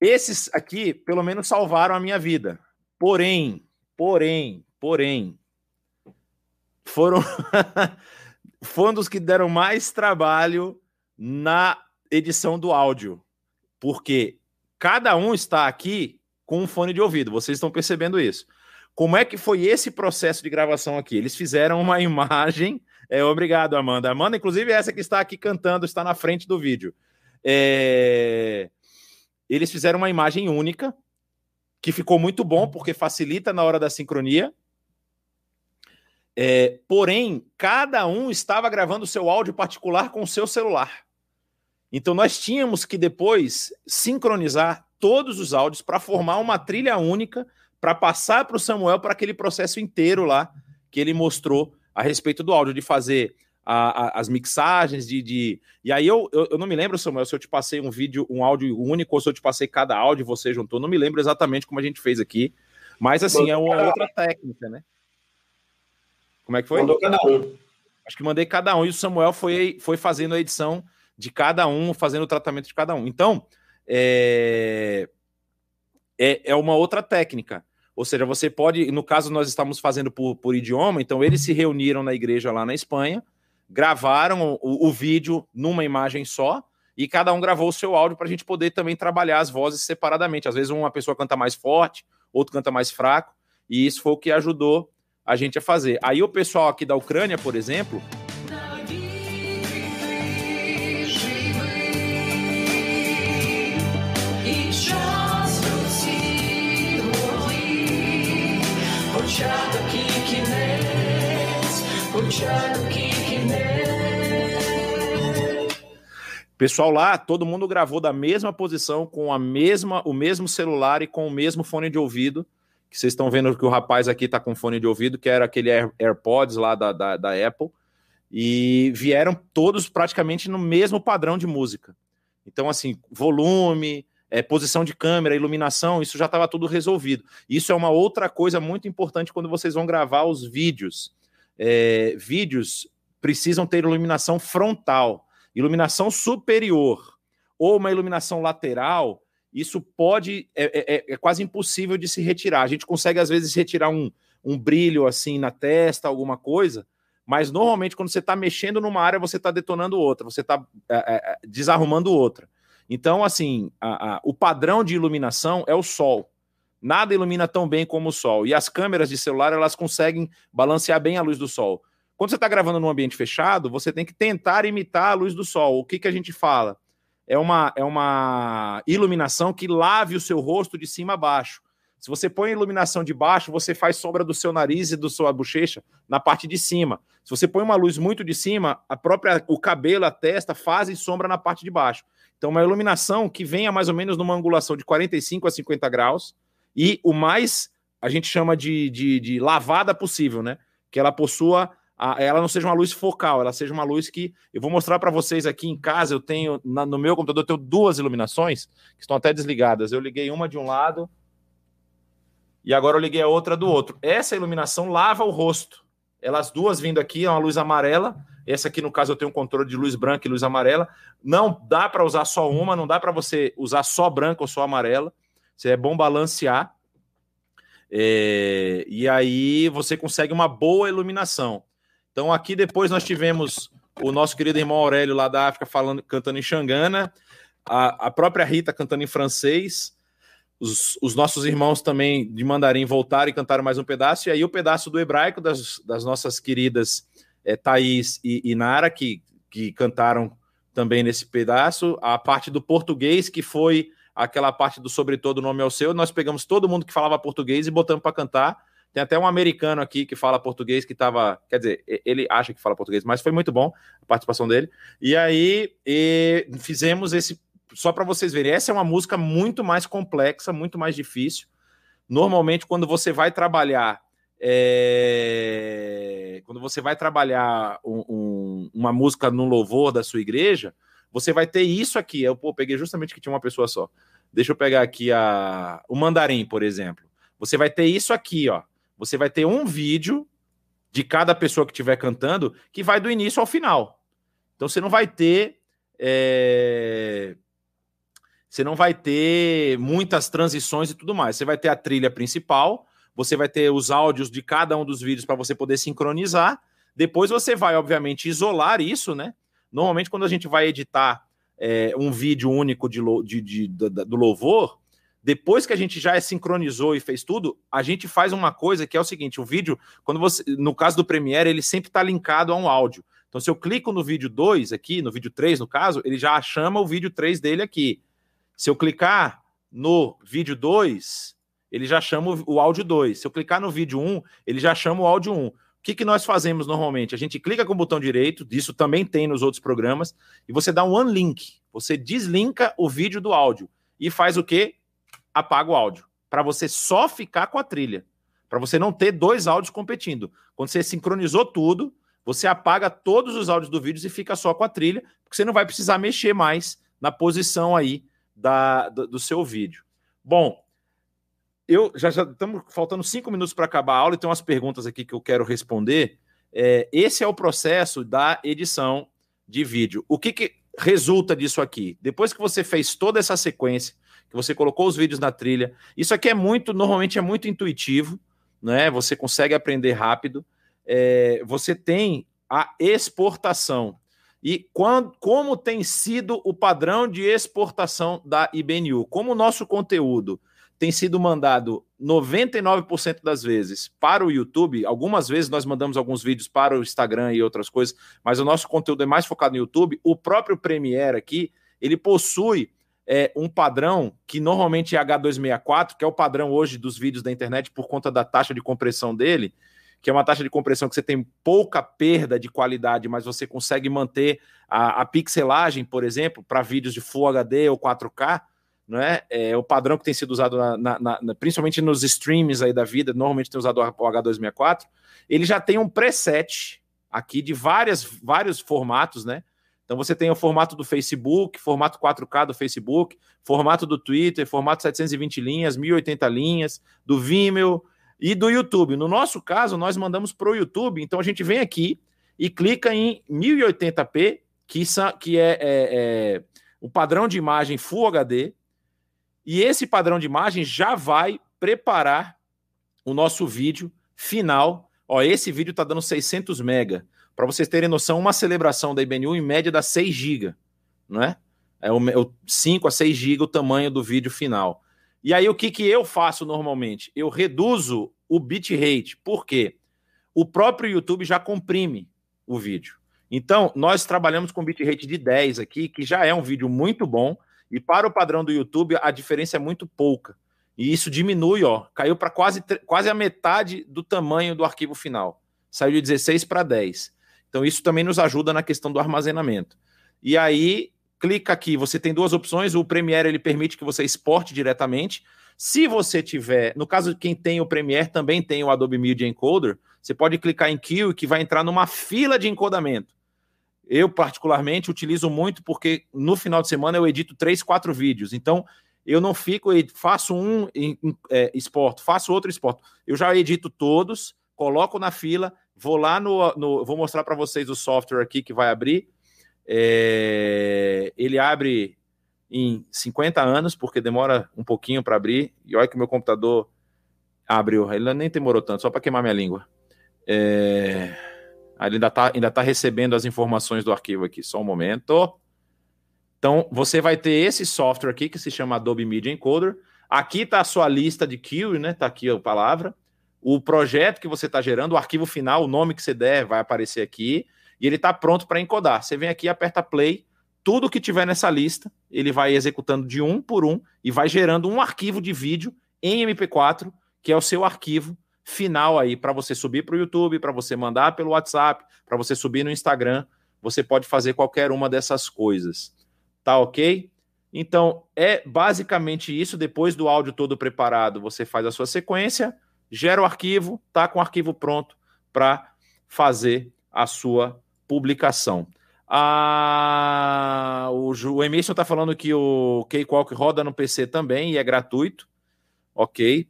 Esses aqui, pelo menos, salvaram a minha vida. Porém, porém, porém, foram foi um dos que deram mais trabalho na edição do áudio, porque cada um está aqui com um fone de ouvido, vocês estão percebendo isso. Como é que foi esse processo de gravação aqui? Eles fizeram uma imagem. É, obrigado, Amanda. Amanda, inclusive, essa que está aqui cantando, está na frente do vídeo. É... Eles fizeram uma imagem única, que ficou muito bom, porque facilita na hora da sincronia. É, porém, cada um estava gravando seu áudio particular com o seu celular. Então, nós tínhamos que depois sincronizar todos os áudios para formar uma trilha única para passar para o Samuel para aquele processo inteiro lá que ele mostrou a respeito do áudio, de fazer a, a, as mixagens, de, de. E aí eu, eu, eu, não me lembro, Samuel, se eu te passei um vídeo, um áudio único, ou se eu te passei cada áudio e você juntou. Não me lembro exatamente como a gente fez aqui. Mas assim, é uma outra técnica, né? Como é que foi? Mandou cada um. Acho que mandei cada um e o Samuel foi, foi fazendo a edição de cada um, fazendo o tratamento de cada um. Então, é, é, é uma outra técnica. Ou seja, você pode, no caso, nós estamos fazendo por, por idioma, então eles se reuniram na igreja lá na Espanha, gravaram o, o vídeo numa imagem só, e cada um gravou o seu áudio para a gente poder também trabalhar as vozes separadamente. Às vezes uma pessoa canta mais forte, outro canta mais fraco, e isso foi o que ajudou a gente a fazer. Aí o pessoal aqui da Ucrânia, por exemplo, Pessoal lá, todo mundo gravou da mesma posição, com a mesma, o mesmo celular e com o mesmo fone de ouvido. Que vocês estão vendo que o rapaz aqui está com fone de ouvido, que era aquele Air, AirPods lá da, da, da Apple. E vieram todos praticamente no mesmo padrão de música. Então, assim, volume, é, posição de câmera, iluminação, isso já estava tudo resolvido. Isso é uma outra coisa muito importante quando vocês vão gravar os vídeos. É, vídeos precisam ter iluminação frontal iluminação superior ou uma iluminação lateral, isso pode, é, é, é, é, quase impossível de se retirar. A gente consegue, às vezes, retirar um, um brilho assim na testa, alguma coisa, mas normalmente quando você está mexendo numa área, você está detonando outra, você está é, é, desarrumando outra. Então, assim, a, a, o padrão de iluminação é o sol. Nada ilumina tão bem como o sol. E as câmeras de celular, elas conseguem balancear bem a luz do sol. Quando você está gravando num ambiente fechado, você tem que tentar imitar a luz do sol. O que, que a gente fala? É uma, é uma iluminação que lave o seu rosto de cima a baixo. Se você põe a iluminação de baixo, você faz sombra do seu nariz e da sua bochecha na parte de cima. Se você põe uma luz muito de cima, a própria o cabelo, a testa fazem sombra na parte de baixo. Então, uma iluminação que venha mais ou menos numa angulação de 45 a 50 graus e o mais a gente chama de, de, de lavada possível, né? Que ela possua a, ela não seja uma luz focal, ela seja uma luz que eu vou mostrar para vocês aqui em casa. Eu tenho na, no meu computador eu tenho duas iluminações que estão até desligadas. Eu liguei uma de um lado e agora eu liguei a outra do outro. Essa iluminação lava o rosto. Elas duas vindo aqui, é uma luz amarela. Essa aqui, no caso, eu tenho um controle de luz branca e luz amarela. Não dá para usar só uma, não dá para você usar só branca ou só amarela. É bom balancear. É, e aí você consegue uma boa iluminação. Então aqui depois nós tivemos o nosso querido irmão Aurélio lá da África falando, cantando em Xangana, a, a própria Rita cantando em francês, os, os, nossos irmãos também de mandarim voltaram e cantaram mais um pedaço, e aí o pedaço do hebraico das, das nossas queridas é, Thaís e, e Nara, que, que cantaram também nesse pedaço, a parte do português, que foi aquela parte do sobretudo o nome ao seu, nós pegamos todo mundo que falava português e botamos para cantar, tem até um americano aqui que fala português que estava. Quer dizer, ele acha que fala português, mas foi muito bom a participação dele. E aí e fizemos esse. Só para vocês verem, essa é uma música muito mais complexa, muito mais difícil. Normalmente, quando você vai trabalhar. É... Quando você vai trabalhar um, um, uma música no louvor da sua igreja, você vai ter isso aqui. Eu pô, peguei justamente que tinha uma pessoa só. Deixa eu pegar aqui a... o mandarim, por exemplo. Você vai ter isso aqui, ó você vai ter um vídeo de cada pessoa que estiver cantando que vai do início ao final. Então você não vai ter. É... Você não vai ter muitas transições e tudo mais. Você vai ter a trilha principal, você vai ter os áudios de cada um dos vídeos para você poder sincronizar. Depois você vai, obviamente, isolar isso, né? Normalmente, quando a gente vai editar é, um vídeo único de, de, de, do louvor, depois que a gente já sincronizou e fez tudo, a gente faz uma coisa que é o seguinte: o vídeo, quando você, no caso do Premiere, ele sempre está linkado a um áudio. Então, se eu clico no vídeo 2 aqui, no vídeo 3, no caso, ele já chama o vídeo 3 dele aqui. Se eu clicar no vídeo 2, ele já chama o áudio 2. Se eu clicar no vídeo 1, ele já chama o áudio 1. O que, que nós fazemos normalmente? A gente clica com o botão direito, isso também tem nos outros programas, e você dá um unlink. Você deslinka o vídeo do áudio e faz o quê? apaga o áudio, para você só ficar com a trilha, para você não ter dois áudios competindo. Quando você sincronizou tudo, você apaga todos os áudios do vídeo e fica só com a trilha, porque você não vai precisar mexer mais na posição aí da, do, do seu vídeo. Bom, eu já estamos faltando cinco minutos para acabar a aula e tem umas perguntas aqui que eu quero responder. É, esse é o processo da edição de vídeo. O que, que resulta disso aqui? Depois que você fez toda essa sequência, que você colocou os vídeos na trilha. Isso aqui é muito, normalmente é muito intuitivo, né? Você consegue aprender rápido. É, você tem a exportação. E quando, como tem sido o padrão de exportação da IBNU? Como o nosso conteúdo tem sido mandado 99% das vezes para o YouTube, algumas vezes nós mandamos alguns vídeos para o Instagram e outras coisas, mas o nosso conteúdo é mais focado no YouTube. O próprio Premiere aqui, ele possui é, um padrão que normalmente é H264, que é o padrão hoje dos vídeos da internet por conta da taxa de compressão dele, que é uma taxa de compressão que você tem pouca perda de qualidade, mas você consegue manter a, a pixelagem, por exemplo, para vídeos de Full HD ou 4K, não é? é o padrão que tem sido usado na, na, na, principalmente nos streams aí da vida, normalmente tem usado o H264, ele já tem um preset aqui de várias, vários formatos, né? Então você tem o formato do Facebook, formato 4K do Facebook, formato do Twitter, formato 720 linhas, 1080 linhas, do Vimeo e do YouTube. No nosso caso, nós mandamos para o YouTube, então a gente vem aqui e clica em 1080p, que, que é, é, é o padrão de imagem Full HD, e esse padrão de imagem já vai preparar o nosso vídeo final. Ó, esse vídeo está dando 600 mega. Para vocês terem noção, uma celebração da IBNU em média dá 6 GB, não é? É o, o 5 a 6 GB o tamanho do vídeo final. E aí o que, que eu faço normalmente? Eu reduzo o bitrate. Por quê? O próprio YouTube já comprime o vídeo. Então, nós trabalhamos com bitrate de 10 aqui, que já é um vídeo muito bom, e para o padrão do YouTube a diferença é muito pouca. E isso diminui, ó, caiu para quase, quase a metade do tamanho do arquivo final. Saiu de 16 para 10. Então, isso também nos ajuda na questão do armazenamento. E aí, clica aqui, você tem duas opções. O Premiere ele permite que você exporte diretamente. Se você tiver, no caso de quem tem o Premiere, também tem o Adobe Media Encoder, você pode clicar em Kill que vai entrar numa fila de encodamento. Eu, particularmente, utilizo muito porque no final de semana eu edito três, quatro vídeos. Então, eu não fico, faço um é, faço outro exporto. Eu já edito todos, coloco na fila, Vou lá no. no vou mostrar para vocês o software aqui que vai abrir. É, ele abre em 50 anos, porque demora um pouquinho para abrir. E olha que meu computador abriu. Ele nem demorou tanto, só para queimar minha língua. É, ele ainda está ainda tá recebendo as informações do arquivo aqui. Só um momento. Então, você vai ter esse software aqui que se chama Adobe Media Encoder. Aqui está a sua lista de queue, né? Está aqui a palavra o projeto que você está gerando, o arquivo final, o nome que você der vai aparecer aqui, e ele está pronto para encodar. Você vem aqui, aperta play, tudo que tiver nessa lista, ele vai executando de um por um e vai gerando um arquivo de vídeo em MP4, que é o seu arquivo final aí para você subir para o YouTube, para você mandar pelo WhatsApp, para você subir no Instagram. Você pode fazer qualquer uma dessas coisas. Tá ok? Então, é basicamente isso. Depois do áudio todo preparado, você faz a sua sequência gera o arquivo, tá com o arquivo pronto para fazer a sua publicação. Ah, o, o Emerson está falando que o Cakewalk roda no PC também e é gratuito. Ok.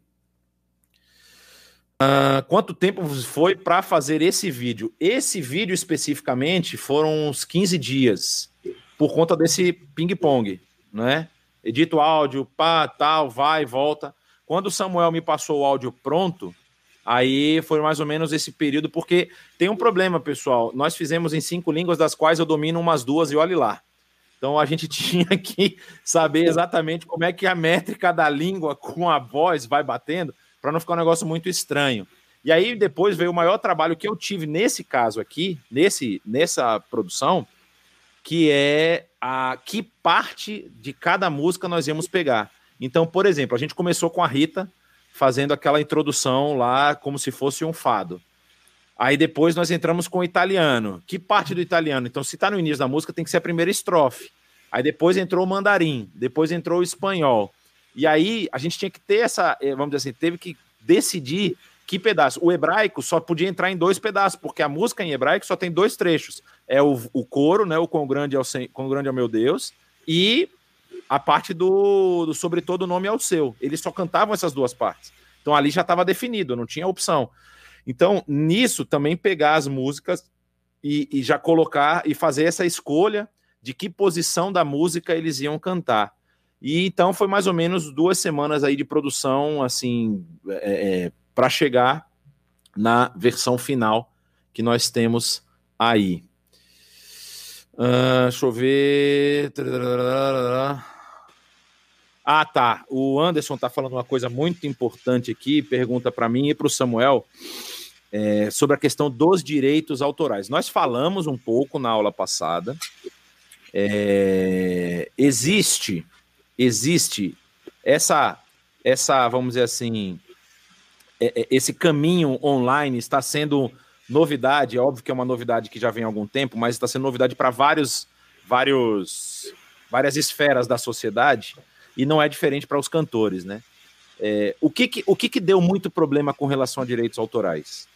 Ah, quanto tempo foi para fazer esse vídeo? Esse vídeo especificamente foram uns 15 dias, por conta desse ping-pong, né? Edito áudio, pá, tal, vai, volta. Quando o Samuel me passou o áudio pronto, aí foi mais ou menos esse período, porque tem um problema, pessoal. Nós fizemos em cinco línguas, das quais eu domino umas duas e olhe lá. Então a gente tinha que saber exatamente como é que a métrica da língua com a voz vai batendo, para não ficar um negócio muito estranho. E aí depois veio o maior trabalho que eu tive nesse caso aqui, nesse nessa produção, que é a que parte de cada música nós íamos pegar. Então, por exemplo, a gente começou com a Rita fazendo aquela introdução lá como se fosse um fado. Aí depois nós entramos com o italiano. Que parte do italiano? Então, se está no início da música, tem que ser a primeira estrofe. Aí depois entrou o mandarim, depois entrou o espanhol. E aí a gente tinha que ter essa, eh, vamos dizer assim, teve que decidir que pedaço. O hebraico só podia entrar em dois pedaços, porque a música em hebraico só tem dois trechos. É o, o coro, né? O quão grande é o, quão grande é o meu Deus, e a parte do, do sobre todo o nome é o seu. Eles só cantavam essas duas partes. Então ali já estava definido, não tinha opção. Então, nisso também pegar as músicas e, e, já colocar e fazer essa escolha de que posição da música eles iam cantar. E então foi mais ou menos duas semanas aí de produção, assim, é, é, para chegar na versão final que nós temos aí. Uh, deixa eu ver. Ah, tá. O Anderson tá falando uma coisa muito importante aqui, pergunta para mim e para o Samuel é, sobre a questão dos direitos autorais. Nós falamos um pouco na aula passada. É, existe, existe essa, essa, vamos dizer assim, é, é, esse caminho online está sendo novidade, é óbvio que é uma novidade que já vem há algum tempo, mas está sendo novidade para vários, vários, várias esferas da sociedade e não é diferente para os cantores, né? É, o que, que, o que, que deu muito problema com relação a direitos autorais?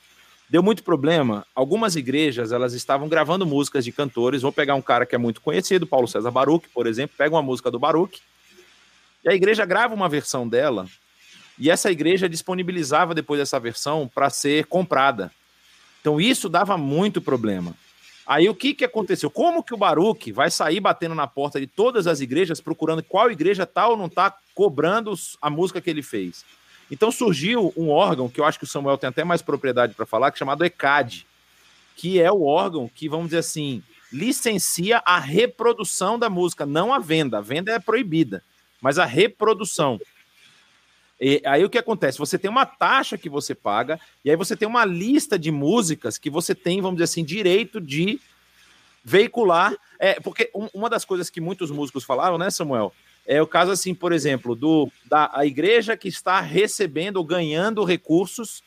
Deu muito problema. Algumas igrejas elas estavam gravando músicas de cantores. Vou pegar um cara que é muito conhecido, Paulo César Baruch, por exemplo, pega uma música do Baruch e a igreja grava uma versão dela e essa igreja disponibilizava depois dessa versão para ser comprada. Então isso dava muito problema. Aí o que, que aconteceu? Como que o Baruch vai sair batendo na porta de todas as igrejas procurando qual igreja tá ou não tá cobrando a música que ele fez? Então surgiu um órgão que eu acho que o Samuel tem até mais propriedade para falar, que é chamado ECAD, que é o órgão que, vamos dizer assim, licencia a reprodução da música, não a venda. A venda é proibida, mas a reprodução. E aí o que acontece? Você tem uma taxa que você paga, e aí você tem uma lista de músicas que você tem, vamos dizer assim, direito de veicular. É, porque uma das coisas que muitos músicos falaram, né, Samuel? É o caso, assim, por exemplo, do da a igreja que está recebendo ou ganhando recursos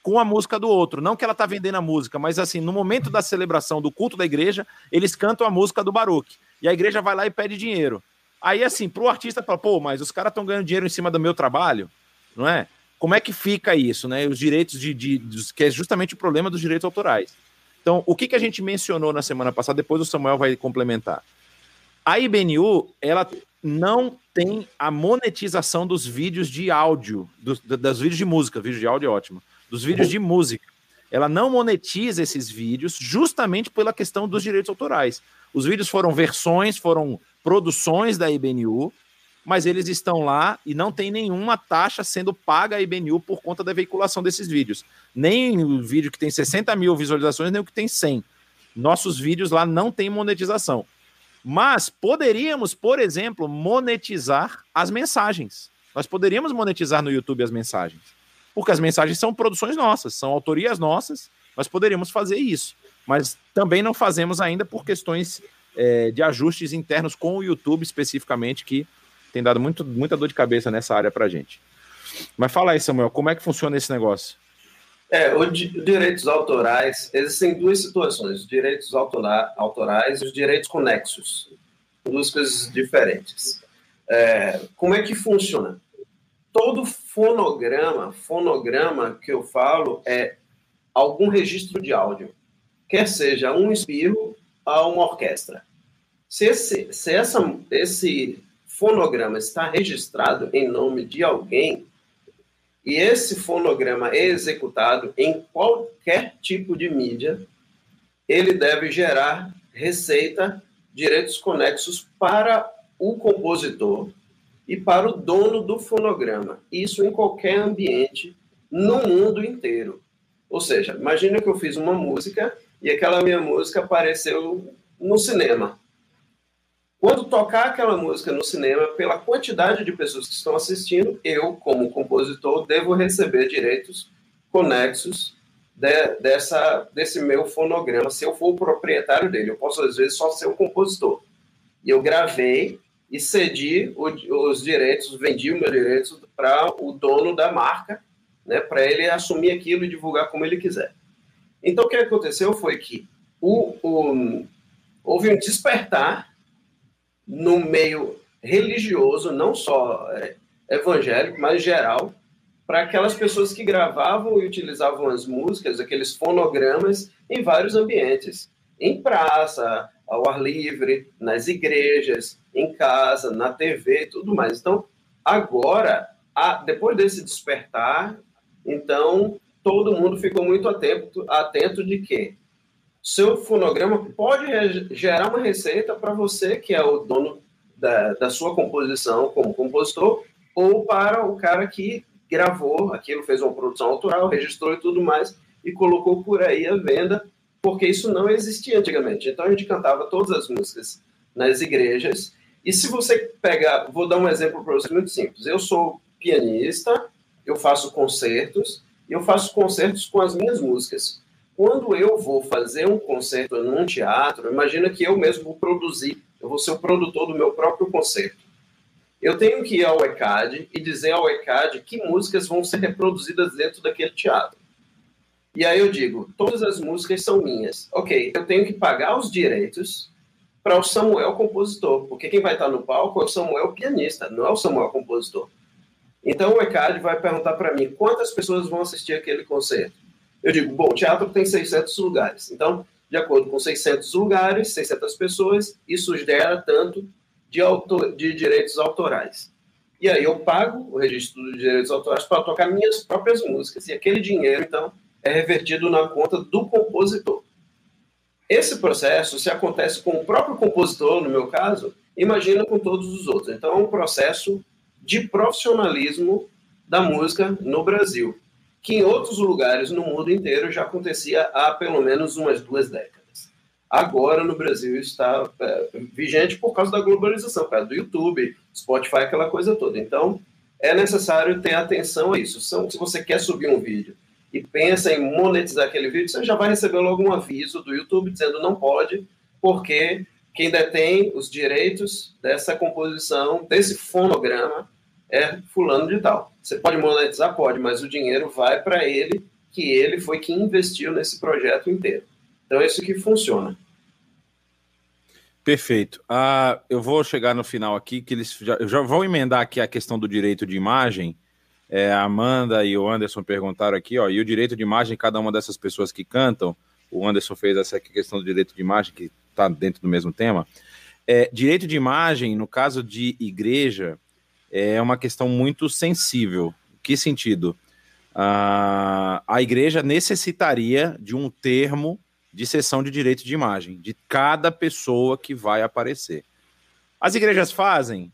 com a música do outro. Não que ela está vendendo a música, mas assim, no momento da celebração do culto da igreja, eles cantam a música do Baruch. E a igreja vai lá e pede dinheiro. Aí, assim, para o artista, fala, pô, mas os caras estão ganhando dinheiro em cima do meu trabalho, não é? Como é que fica isso, né? Os direitos de, de, de, que é justamente o problema dos direitos autorais. Então, o que, que a gente mencionou na semana passada, depois o Samuel vai complementar. A IBNU, ela não tem a monetização dos vídeos de áudio, dos, dos vídeos de música, vídeo de áudio é ótimo, dos vídeos de música. Ela não monetiza esses vídeos justamente pela questão dos direitos autorais. Os vídeos foram versões, foram produções da IBNU, mas eles estão lá e não tem nenhuma taxa sendo paga à IBNU por conta da veiculação desses vídeos. Nem o vídeo que tem 60 mil visualizações, nem o que tem 100. Nossos vídeos lá não tem monetização. Mas poderíamos, por exemplo, monetizar as mensagens. Nós poderíamos monetizar no YouTube as mensagens. Porque as mensagens são produções nossas, são autorias nossas. Nós poderíamos fazer isso. Mas também não fazemos ainda por questões é, de ajustes internos com o YouTube especificamente, que tem dado muito, muita dor de cabeça nessa área para gente. Mas fala aí, Samuel, como é que funciona esse negócio? É, os direitos autorais, existem duas situações, os direitos autora, autorais e os direitos conexos, duas coisas diferentes. É, como é que funciona? Todo fonograma, fonograma que eu falo é algum registro de áudio, quer seja um espirro a uma orquestra. Se esse, se essa, esse fonograma está registrado em nome de alguém, e esse fonograma é executado em qualquer tipo de mídia, ele deve gerar receita, direitos conexos para o compositor e para o dono do fonograma. Isso em qualquer ambiente no mundo inteiro. Ou seja, imagina que eu fiz uma música e aquela minha música apareceu no cinema. Quando tocar aquela música no cinema, pela quantidade de pessoas que estão assistindo, eu, como compositor, devo receber direitos conexos de, dessa, desse meu fonograma, se eu for o proprietário dele. Eu posso, às vezes, só ser o compositor. E eu gravei e cedi o, os direitos, vendi os meus direitos para o dono da marca, né, para ele assumir aquilo e divulgar como ele quiser. Então, o que aconteceu foi que o, o, houve um despertar no meio religioso, não só é, evangélico, mas geral, para aquelas pessoas que gravavam e utilizavam as músicas, aqueles fonogramas, em vários ambientes. Em praça, ao ar livre, nas igrejas, em casa, na TV, tudo mais. Então, agora, depois desse despertar, então todo mundo ficou muito atento, atento de que seu fonograma pode gerar uma receita para você, que é o dono da, da sua composição como compositor, ou para o cara que gravou aquilo, fez uma produção autoral, registrou e tudo mais, e colocou por aí a venda, porque isso não existia antigamente. Então a gente cantava todas as músicas nas igrejas. E se você pegar, vou dar um exemplo para você muito simples. Eu sou pianista, eu faço concertos, e eu faço concertos com as minhas músicas. Quando eu vou fazer um concerto num teatro, imagina que eu mesmo vou produzir, eu vou ser o produtor do meu próprio concerto. Eu tenho que ir ao ECAD e dizer ao ECAD que músicas vão ser reproduzidas dentro daquele teatro. E aí eu digo, todas as músicas são minhas. Ok, eu tenho que pagar os direitos para o Samuel compositor, porque quem vai estar no palco é o Samuel pianista, não é o Samuel compositor. Então o ECAD vai perguntar para mim quantas pessoas vão assistir aquele concerto. Eu digo, bom, o teatro tem 600 lugares. Então, de acordo com 600 lugares, 600 pessoas, isso gera tanto de, autor, de direitos autorais. E aí eu pago o registro de direitos autorais para tocar minhas próprias músicas. E aquele dinheiro, então, é revertido na conta do compositor. Esse processo, se acontece com o próprio compositor, no meu caso, imagina com todos os outros. Então, é um processo de profissionalismo da música no Brasil, que em outros lugares no mundo inteiro já acontecia há pelo menos umas duas décadas. Agora no Brasil está é, vigente por causa da globalização, por causa do YouTube, Spotify, aquela coisa toda. Então, é necessário ter atenção a isso. Se você quer subir um vídeo e pensa em monetizar aquele vídeo, você já vai receber logo um aviso do YouTube dizendo não pode, porque quem detém os direitos dessa composição, desse fonograma, é fulano de tal. Você pode monetizar? Pode, mas o dinheiro vai para ele, que ele foi quem investiu nesse projeto inteiro. Então é isso que funciona. Perfeito. Ah, eu vou chegar no final aqui, que eles já, já vou emendar aqui a questão do direito de imagem. É, a Amanda e o Anderson perguntaram aqui, ó, e o direito de imagem, cada uma dessas pessoas que cantam, o Anderson fez essa questão do direito de imagem, que está dentro do mesmo tema. É, direito de imagem, no caso de igreja, é uma questão muito sensível. Que sentido? Ah, a igreja necessitaria de um termo de cessão de direito de imagem de cada pessoa que vai aparecer. As igrejas fazem?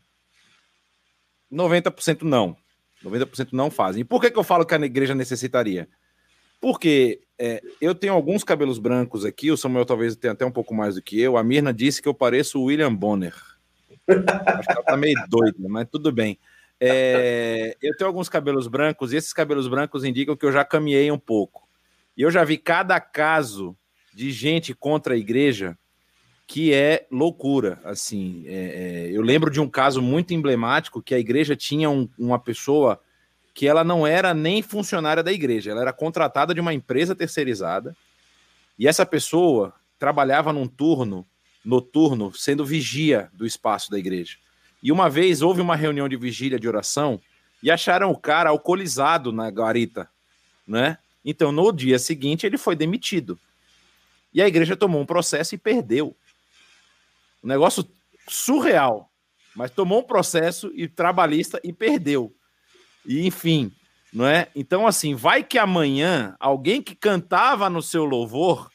90% não. 90% não fazem. E por que, que eu falo que a igreja necessitaria? Porque é, eu tenho alguns cabelos brancos aqui, o Samuel talvez tenha até um pouco mais do que eu. A Mirna disse que eu pareço o William Bonner. Acho que ela tá meio doida, mas tudo bem. É, eu tenho alguns cabelos brancos e esses cabelos brancos indicam que eu já caminhei um pouco. E eu já vi cada caso de gente contra a igreja que é loucura. Assim, é, é, eu lembro de um caso muito emblemático que a igreja tinha um, uma pessoa que ela não era nem funcionária da igreja, ela era contratada de uma empresa terceirizada. E essa pessoa trabalhava num turno noturno, sendo vigia do espaço da igreja. E uma vez houve uma reunião de vigília de oração e acharam o cara alcoolizado na guarita, né? Então, no dia seguinte, ele foi demitido. E a igreja tomou um processo e perdeu. Um negócio surreal. Mas tomou um processo e trabalhista e perdeu. E enfim, não é? Então, assim, vai que amanhã alguém que cantava no seu louvor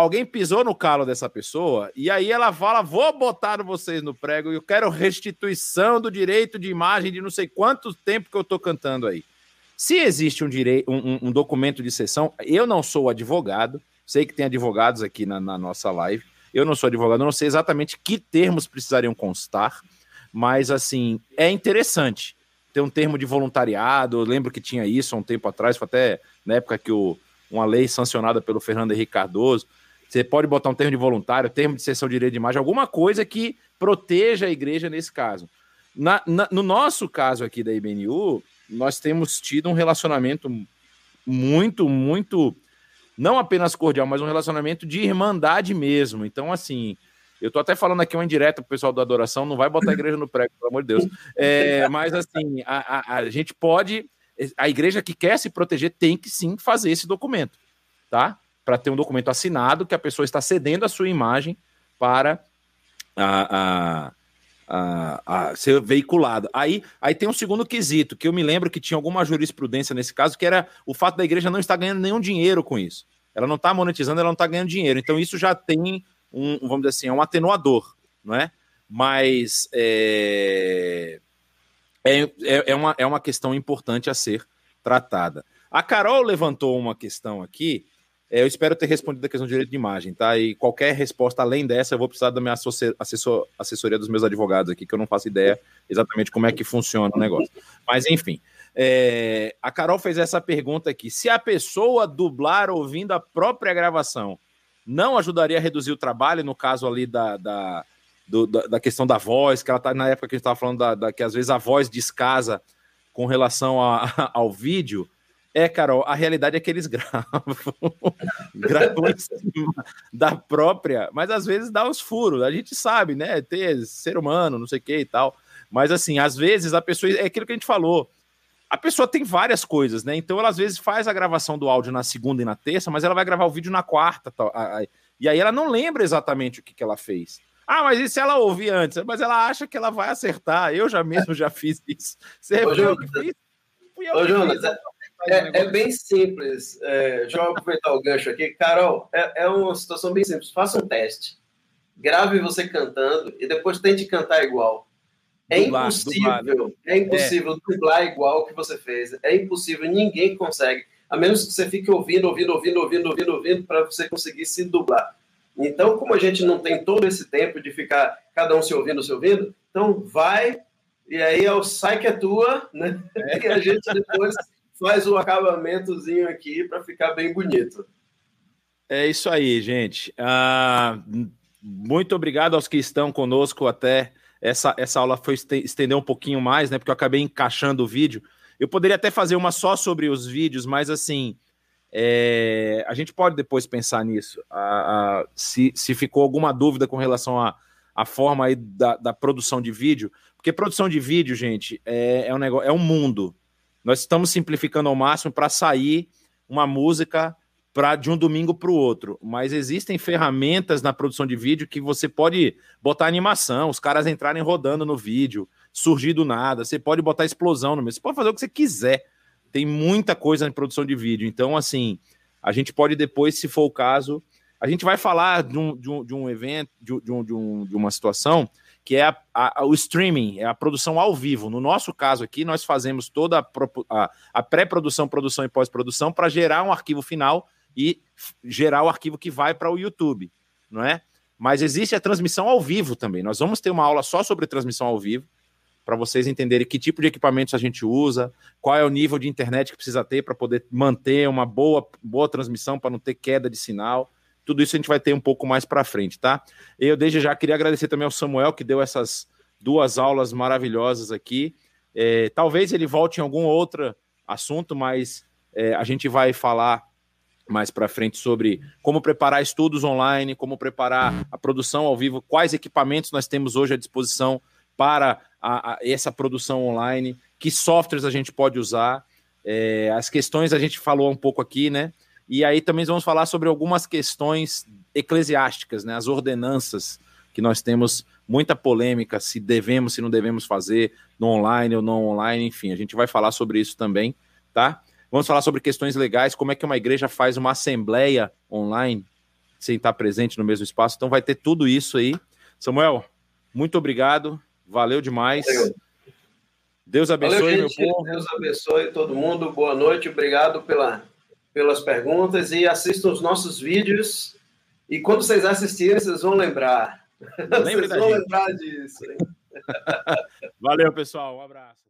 alguém pisou no calo dessa pessoa e aí ela fala: vou botar vocês no prego e eu quero restituição do direito de imagem de não sei quanto tempo que eu estou cantando aí. Se existe um, direito, um, um, documento de sessão, eu não sou advogado, sei que tem advogados aqui na, na nossa live, eu não sou advogado, não sei exatamente que termos precisariam constar, mas assim, é interessante ter um termo de voluntariado. Eu lembro que tinha isso há um tempo atrás, foi até na época que o, uma lei sancionada pelo Fernando Henrique Cardoso você pode botar um termo de voluntário, termo de cessão de direito de imagem, alguma coisa que proteja a igreja nesse caso. Na, na, no nosso caso aqui da IBNU, nós temos tido um relacionamento muito, muito, não apenas cordial, mas um relacionamento de irmandade mesmo. Então, assim, eu tô até falando aqui uma indireta pro pessoal da adoração, não vai botar a igreja no prego, pelo amor de Deus. É, mas, assim, a, a, a gente pode, a igreja que quer se proteger tem que sim fazer esse documento, tá? Para ter um documento assinado que a pessoa está cedendo a sua imagem para a, a, a, a, ser veiculada. Aí, aí tem um segundo quesito, que eu me lembro que tinha alguma jurisprudência nesse caso, que era o fato da igreja não estar ganhando nenhum dinheiro com isso. Ela não está monetizando, ela não está ganhando dinheiro. Então, isso já tem um, vamos dizer assim, é um atenuador, não é? Mas é, é, é, é, uma, é uma questão importante a ser tratada. A Carol levantou uma questão aqui eu espero ter respondido a questão do direito de imagem, tá? E qualquer resposta além dessa, eu vou precisar da minha assessor, assessoria dos meus advogados aqui, que eu não faço ideia exatamente como é que funciona o negócio. Mas, enfim, é, a Carol fez essa pergunta aqui: se a pessoa dublar ouvindo a própria gravação não ajudaria a reduzir o trabalho, no caso ali da, da do, da, da, questão da voz, que ela tá na época que a gente estava falando da, da, que às vezes a voz descasa com relação a, ao vídeo. É, Carol, a realidade é que eles gravam, gravam em cima da própria, mas às vezes dá uns furos, a gente sabe, né? Ter ser humano, não sei o que e tal. Mas assim, às vezes a pessoa, é aquilo que a gente falou, a pessoa tem várias coisas, né? Então ela às vezes faz a gravação do áudio na segunda e na terça, mas ela vai gravar o vídeo na quarta. Tal, e aí ela não lembra exatamente o que, que ela fez. Ah, mas e se ela ouvir antes? Mas ela acha que ela vai acertar. Eu já mesmo já fiz isso. Você Ô, Jonas, que fiz? Fui eu Ô, Jonas, fiz. É, é, bem simples. É, deixa eu aproveitar o gancho aqui. Carol, é, é uma situação bem simples. Faça um teste. Grave você cantando e depois tente cantar igual. É impossível, dublar. é impossível dublar igual que você fez. É impossível, ninguém consegue. A menos que você fique ouvindo, ouvindo, ouvindo, ouvindo, ouvindo, ouvindo, para você conseguir se dublar. Então, como a gente não tem todo esse tempo de ficar cada um se ouvindo, se ouvindo, então vai, e aí é o sai que é tua, né? É. E a gente depois faz o acabamentozinho aqui para ficar bem bonito. É isso aí, gente. Ah, muito obrigado aos que estão conosco até essa, essa aula foi estender um pouquinho mais, né? Porque eu acabei encaixando o vídeo. Eu poderia até fazer uma só sobre os vídeos, mas assim, é, a gente pode depois pensar nisso. Se, se ficou alguma dúvida com relação à a, forma aí da, da, produção de vídeo, porque produção de vídeo, gente, é, é um negócio, é um mundo. Nós estamos simplificando ao máximo para sair uma música para de um domingo para o outro. Mas existem ferramentas na produção de vídeo que você pode botar animação, os caras entrarem rodando no vídeo, surgir do nada. Você pode botar explosão no meio. Você pode fazer o que você quiser. Tem muita coisa em produção de vídeo. Então, assim, a gente pode depois, se for o caso, a gente vai falar de um, de um, de um evento, de, um, de, um, de uma situação que é a, a, o streaming, é a produção ao vivo. No nosso caso aqui, nós fazemos toda a, a pré-produção, produção e pós-produção para gerar um arquivo final e gerar o arquivo que vai para o YouTube, não é? Mas existe a transmissão ao vivo também. Nós vamos ter uma aula só sobre transmissão ao vivo, para vocês entenderem que tipo de equipamentos a gente usa, qual é o nível de internet que precisa ter para poder manter uma boa, boa transmissão, para não ter queda de sinal. Tudo isso a gente vai ter um pouco mais para frente, tá? Eu desde já queria agradecer também ao Samuel, que deu essas duas aulas maravilhosas aqui. É, talvez ele volte em algum outro assunto, mas é, a gente vai falar mais para frente sobre como preparar estudos online, como preparar a produção ao vivo, quais equipamentos nós temos hoje à disposição para a, a, essa produção online, que softwares a gente pode usar, é, as questões a gente falou um pouco aqui, né? E aí também vamos falar sobre algumas questões eclesiásticas, né? As ordenanças que nós temos muita polêmica se devemos, se não devemos fazer no online ou não online, enfim, a gente vai falar sobre isso também, tá? Vamos falar sobre questões legais, como é que uma igreja faz uma assembleia online sem estar presente no mesmo espaço. Então vai ter tudo isso aí. Samuel, muito obrigado. Valeu demais. Valeu. Deus abençoe, Valeu, meu povo. Deus abençoe todo mundo. Boa noite. Obrigado pela, pelas perguntas e assistam os nossos vídeos. E quando vocês assistirem, vocês vão lembrar. Lembre vocês vão gente. lembrar disso. Valeu, pessoal. Um abraço.